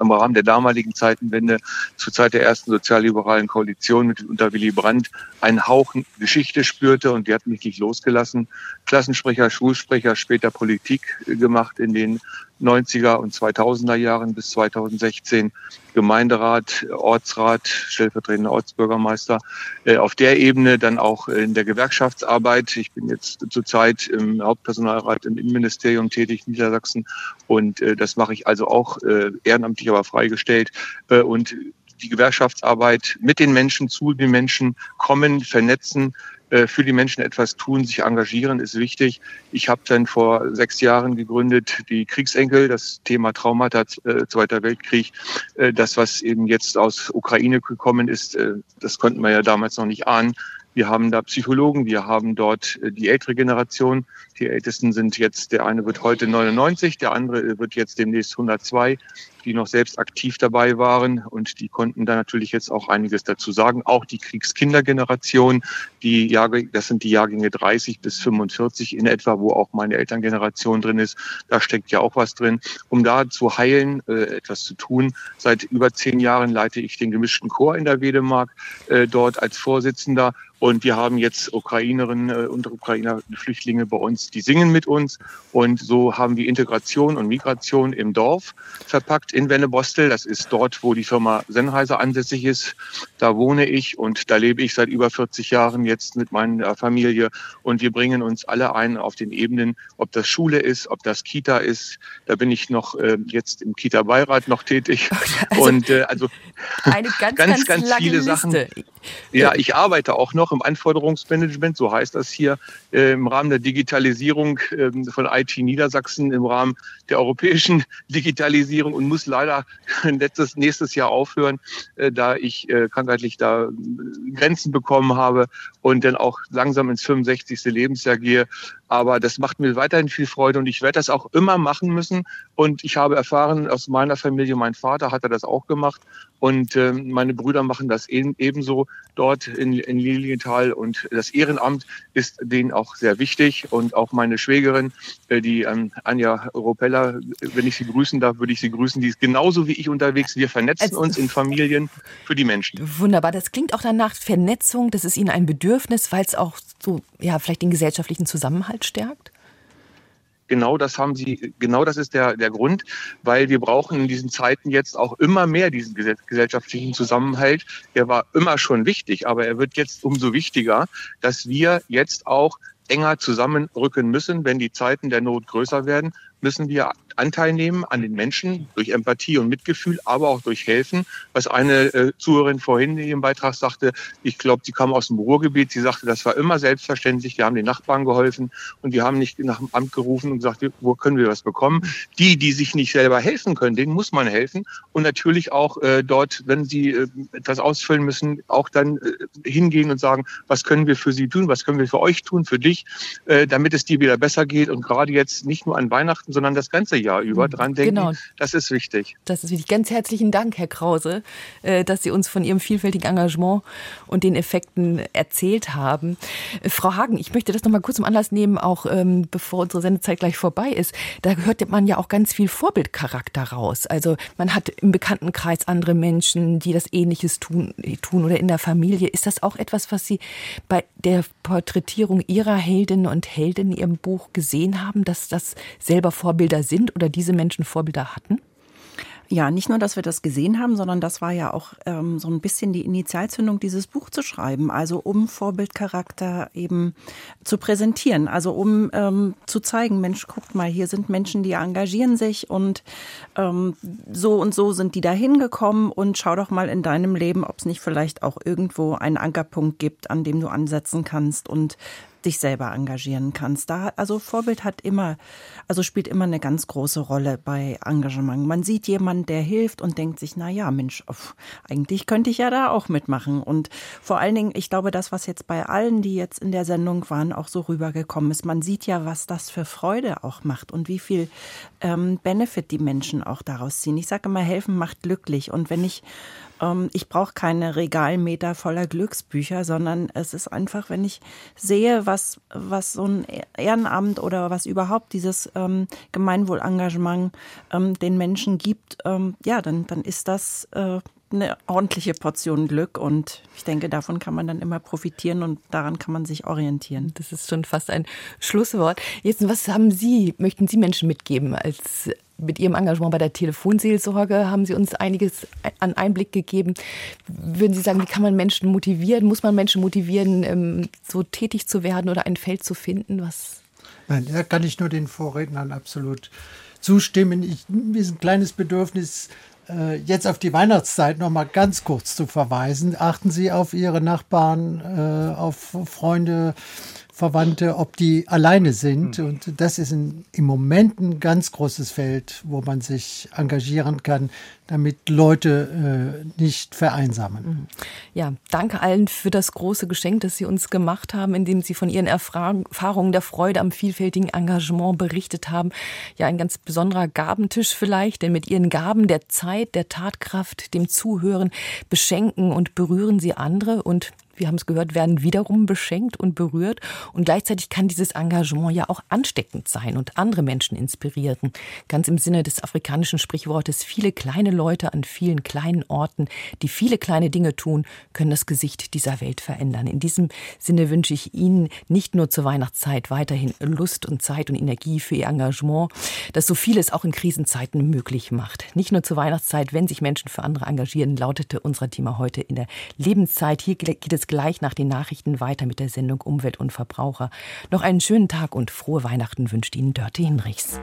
Speaker 12: im Rahmen der damaligen Zeitenwende zur Zeit der ersten sozialliberalen Koalition mit unter Willy Brandt einen Hauch Geschichte spürte und die hat mich nicht losgelassen. Klassensprecher, Schulsprecher, später Politik gemacht in den 90er und 2000er Jahren bis 2016 Gemeinderat, Ortsrat, stellvertretender Ortsbürgermeister. Äh, auf der Ebene dann auch in der Gewerkschaftsarbeit. Ich bin jetzt zurzeit im Hauptpersonalrat im Innenministerium tätig, Niedersachsen. Und äh, das mache ich also auch äh, ehrenamtlich, aber freigestellt. Und die Gewerkschaftsarbeit mit den Menschen zu den Menschen kommen, vernetzen, für die Menschen etwas tun, sich engagieren, ist wichtig. Ich habe dann vor sechs Jahren gegründet die Kriegsenkel, das Thema Traumata, äh, Zweiter Weltkrieg. Äh, das, was eben jetzt aus Ukraine gekommen ist, äh, das konnten wir ja damals noch nicht ahnen. Wir haben da Psychologen, wir haben dort äh, die ältere Generation. Die Ältesten sind jetzt, der eine wird heute 99, der andere wird jetzt demnächst 102 die noch selbst aktiv dabei waren und die konnten da natürlich jetzt auch einiges dazu sagen. Auch die Kriegskindergeneration, die Jahrgänge, das sind die Jahrgänge 30 bis 45 in etwa, wo auch meine Elterngeneration drin ist. Da steckt ja auch was drin. Um da zu heilen, äh, etwas zu tun. Seit über zehn Jahren leite ich den gemischten Chor in der Wedemark äh, dort als Vorsitzender und wir haben jetzt Ukrainerinnen äh, und Ukrainer, Flüchtlinge bei uns, die singen mit uns. Und so haben wir Integration und Migration im Dorf verpackt in Wennebostel. Das ist dort, wo die Firma Sennheiser ansässig ist. Da wohne ich und da lebe ich seit über 40 Jahren jetzt mit meiner Familie. Und wir bringen uns alle ein auf den Ebenen, ob das Schule ist, ob das Kita ist. Da bin ich noch äh, jetzt im Kita-Beirat noch tätig. (laughs) Also, und äh, also
Speaker 2: eine ganz, ganz, ganz, ganz viele Liste. Sachen.
Speaker 12: Ja, ich arbeite auch noch im Anforderungsmanagement, so heißt das hier, äh, im Rahmen der Digitalisierung äh, von IT Niedersachsen, im Rahmen der europäischen (laughs) Digitalisierung und muss leider (laughs) letztes, nächstes Jahr aufhören, äh, da ich äh, krankheitlich da äh, Grenzen bekommen habe und dann auch langsam ins 65. Lebensjahr gehe. Aber das macht mir weiterhin viel Freude und ich werde das auch immer machen müssen. Und ich habe erfahren aus meiner Familie, mein Vater hatte das auch gemacht und äh, meine Brüder machen das ebenso dort in Lilienthal. Und das Ehrenamt ist denen auch sehr wichtig. Und auch meine Schwägerin, äh, die ähm, Anja Ropella, wenn ich sie grüßen darf, würde ich sie grüßen. Die ist genauso wie ich unterwegs. Wir vernetzen also, uns in Familien für die Menschen.
Speaker 2: Wunderbar. Das klingt auch danach Vernetzung. Das ist Ihnen ein Bedürfnis, weil es auch so, ja, vielleicht den gesellschaftlichen Zusammenhalt stärkt?
Speaker 12: genau das haben Sie, genau das ist der, der Grund, weil wir brauchen in diesen Zeiten jetzt auch immer mehr diesen gesellschaftlichen Zusammenhalt. Der war immer schon wichtig, aber er wird jetzt umso wichtiger, dass wir jetzt auch enger zusammenrücken müssen, wenn die Zeiten der Not größer werden, müssen wir Anteil nehmen an den Menschen durch Empathie und Mitgefühl, aber auch durch Helfen. Was eine äh, Zuhörerin vorhin in ihrem Beitrag sagte, ich glaube, sie kam aus dem Ruhrgebiet, sie sagte, das war immer selbstverständlich, wir haben den Nachbarn geholfen und wir haben nicht nach dem Amt gerufen und gesagt, wo können wir was bekommen. Die, die sich nicht selber helfen können, denen muss man helfen. Und natürlich auch äh, dort, wenn sie äh, etwas ausfüllen müssen, auch dann äh, hingehen und sagen, was können wir für sie tun, was können wir für euch tun, für dich, äh, damit es dir wieder besser geht? Und gerade jetzt nicht nur an Weihnachten, Weihnachten, sondern das ganze Jahr über hm, dran denken. Genau. Das ist wichtig.
Speaker 2: Das ist wichtig. Ganz herzlichen Dank, Herr Krause, äh, dass Sie uns von Ihrem vielfältigen Engagement und den Effekten erzählt haben. Äh, Frau Hagen, ich möchte das noch mal kurz zum Anlass nehmen, auch ähm, bevor unsere Sendezeit gleich vorbei ist. Da hört man ja auch ganz viel Vorbildcharakter raus. Also man hat im Bekanntenkreis andere Menschen, die das Ähnliches tun, tun oder in der Familie. Ist das auch etwas, was Sie bei der Porträtierung Ihrer Heldinnen und Helden in Ihrem Buch gesehen haben, dass das selber Vorbilder sind oder diese Menschen Vorbilder hatten?
Speaker 3: Ja, nicht nur, dass wir das gesehen haben, sondern das war ja auch ähm, so ein bisschen die Initialzündung, dieses Buch zu schreiben. Also um Vorbildcharakter eben zu präsentieren. Also um ähm, zu zeigen, Mensch, guckt mal, hier sind Menschen, die engagieren sich und ähm, so und so sind die da hingekommen und schau doch mal in deinem Leben, ob es nicht vielleicht auch irgendwo einen Ankerpunkt gibt, an dem du ansetzen kannst und dich selber engagieren kannst. Da, also Vorbild hat immer, also spielt immer eine ganz große Rolle bei Engagement. Man sieht jemanden, der hilft und denkt sich, na ja, Mensch, pf, eigentlich könnte ich ja da auch mitmachen. Und vor allen Dingen, ich glaube, das, was jetzt bei allen, die jetzt in der Sendung waren, auch so rübergekommen ist. Man sieht ja, was das für Freude auch macht und wie viel ähm, Benefit die Menschen auch daraus ziehen. Ich sage immer, helfen macht glücklich. Und wenn ich ich brauche keine Regalmeter voller Glücksbücher, sondern es ist einfach, wenn ich sehe, was, was so ein Ehrenamt oder was überhaupt dieses ähm, Gemeinwohlengagement ähm, den Menschen gibt, ähm, ja, dann, dann ist das äh, eine ordentliche Portion Glück und ich denke, davon kann man dann immer profitieren und daran kann man sich orientieren.
Speaker 2: Das ist schon fast ein Schlusswort. Jetzt, was haben Sie, möchten Sie Menschen mitgeben als mit Ihrem Engagement bei der Telefonseelsorge haben Sie uns einiges an Einblick gegeben. Würden Sie sagen, wie kann man Menschen motivieren? Muss man Menschen motivieren, ähm, so tätig zu werden oder ein Feld zu finden? Was?
Speaker 4: Nein, da kann ich nur den Vorrednern absolut zustimmen. Ich, mir ist ein kleines Bedürfnis, jetzt auf die Weihnachtszeit noch mal ganz kurz zu verweisen. Achten Sie auf Ihre Nachbarn, äh, auf Freunde, Verwandte, ob die alleine sind. Mhm. Und das ist ein, im Moment ein ganz großes Feld, wo man sich engagieren kann, damit Leute äh, nicht vereinsamen. Mhm.
Speaker 2: Ja, danke allen für das große Geschenk, das Sie uns gemacht haben, indem Sie von Ihren Erfahrungen der Freude am vielfältigen Engagement berichtet haben. Ja, ein ganz besonderer Gabentisch vielleicht, denn mit Ihren Gaben der Zeit, der Tatkraft, dem Zuhören beschenken und berühren Sie andere und wir haben es gehört, werden wiederum beschenkt und berührt. Und gleichzeitig kann dieses Engagement ja auch ansteckend sein und andere Menschen inspirieren. Ganz im Sinne des afrikanischen Sprichwortes, viele kleine Leute an vielen kleinen Orten, die viele kleine Dinge tun, können das Gesicht dieser Welt verändern. In diesem Sinne wünsche ich Ihnen nicht nur zur Weihnachtszeit weiterhin Lust und Zeit und Energie für Ihr Engagement, das so vieles auch in Krisenzeiten möglich macht. Nicht nur zur Weihnachtszeit, wenn sich Menschen für andere engagieren, lautete unser Thema heute in der Lebenszeit. Hier geht es gleich nach den Nachrichten weiter mit der Sendung Umwelt und Verbraucher. Noch einen schönen Tag und frohe Weihnachten wünscht Ihnen Dörte Hinrichs.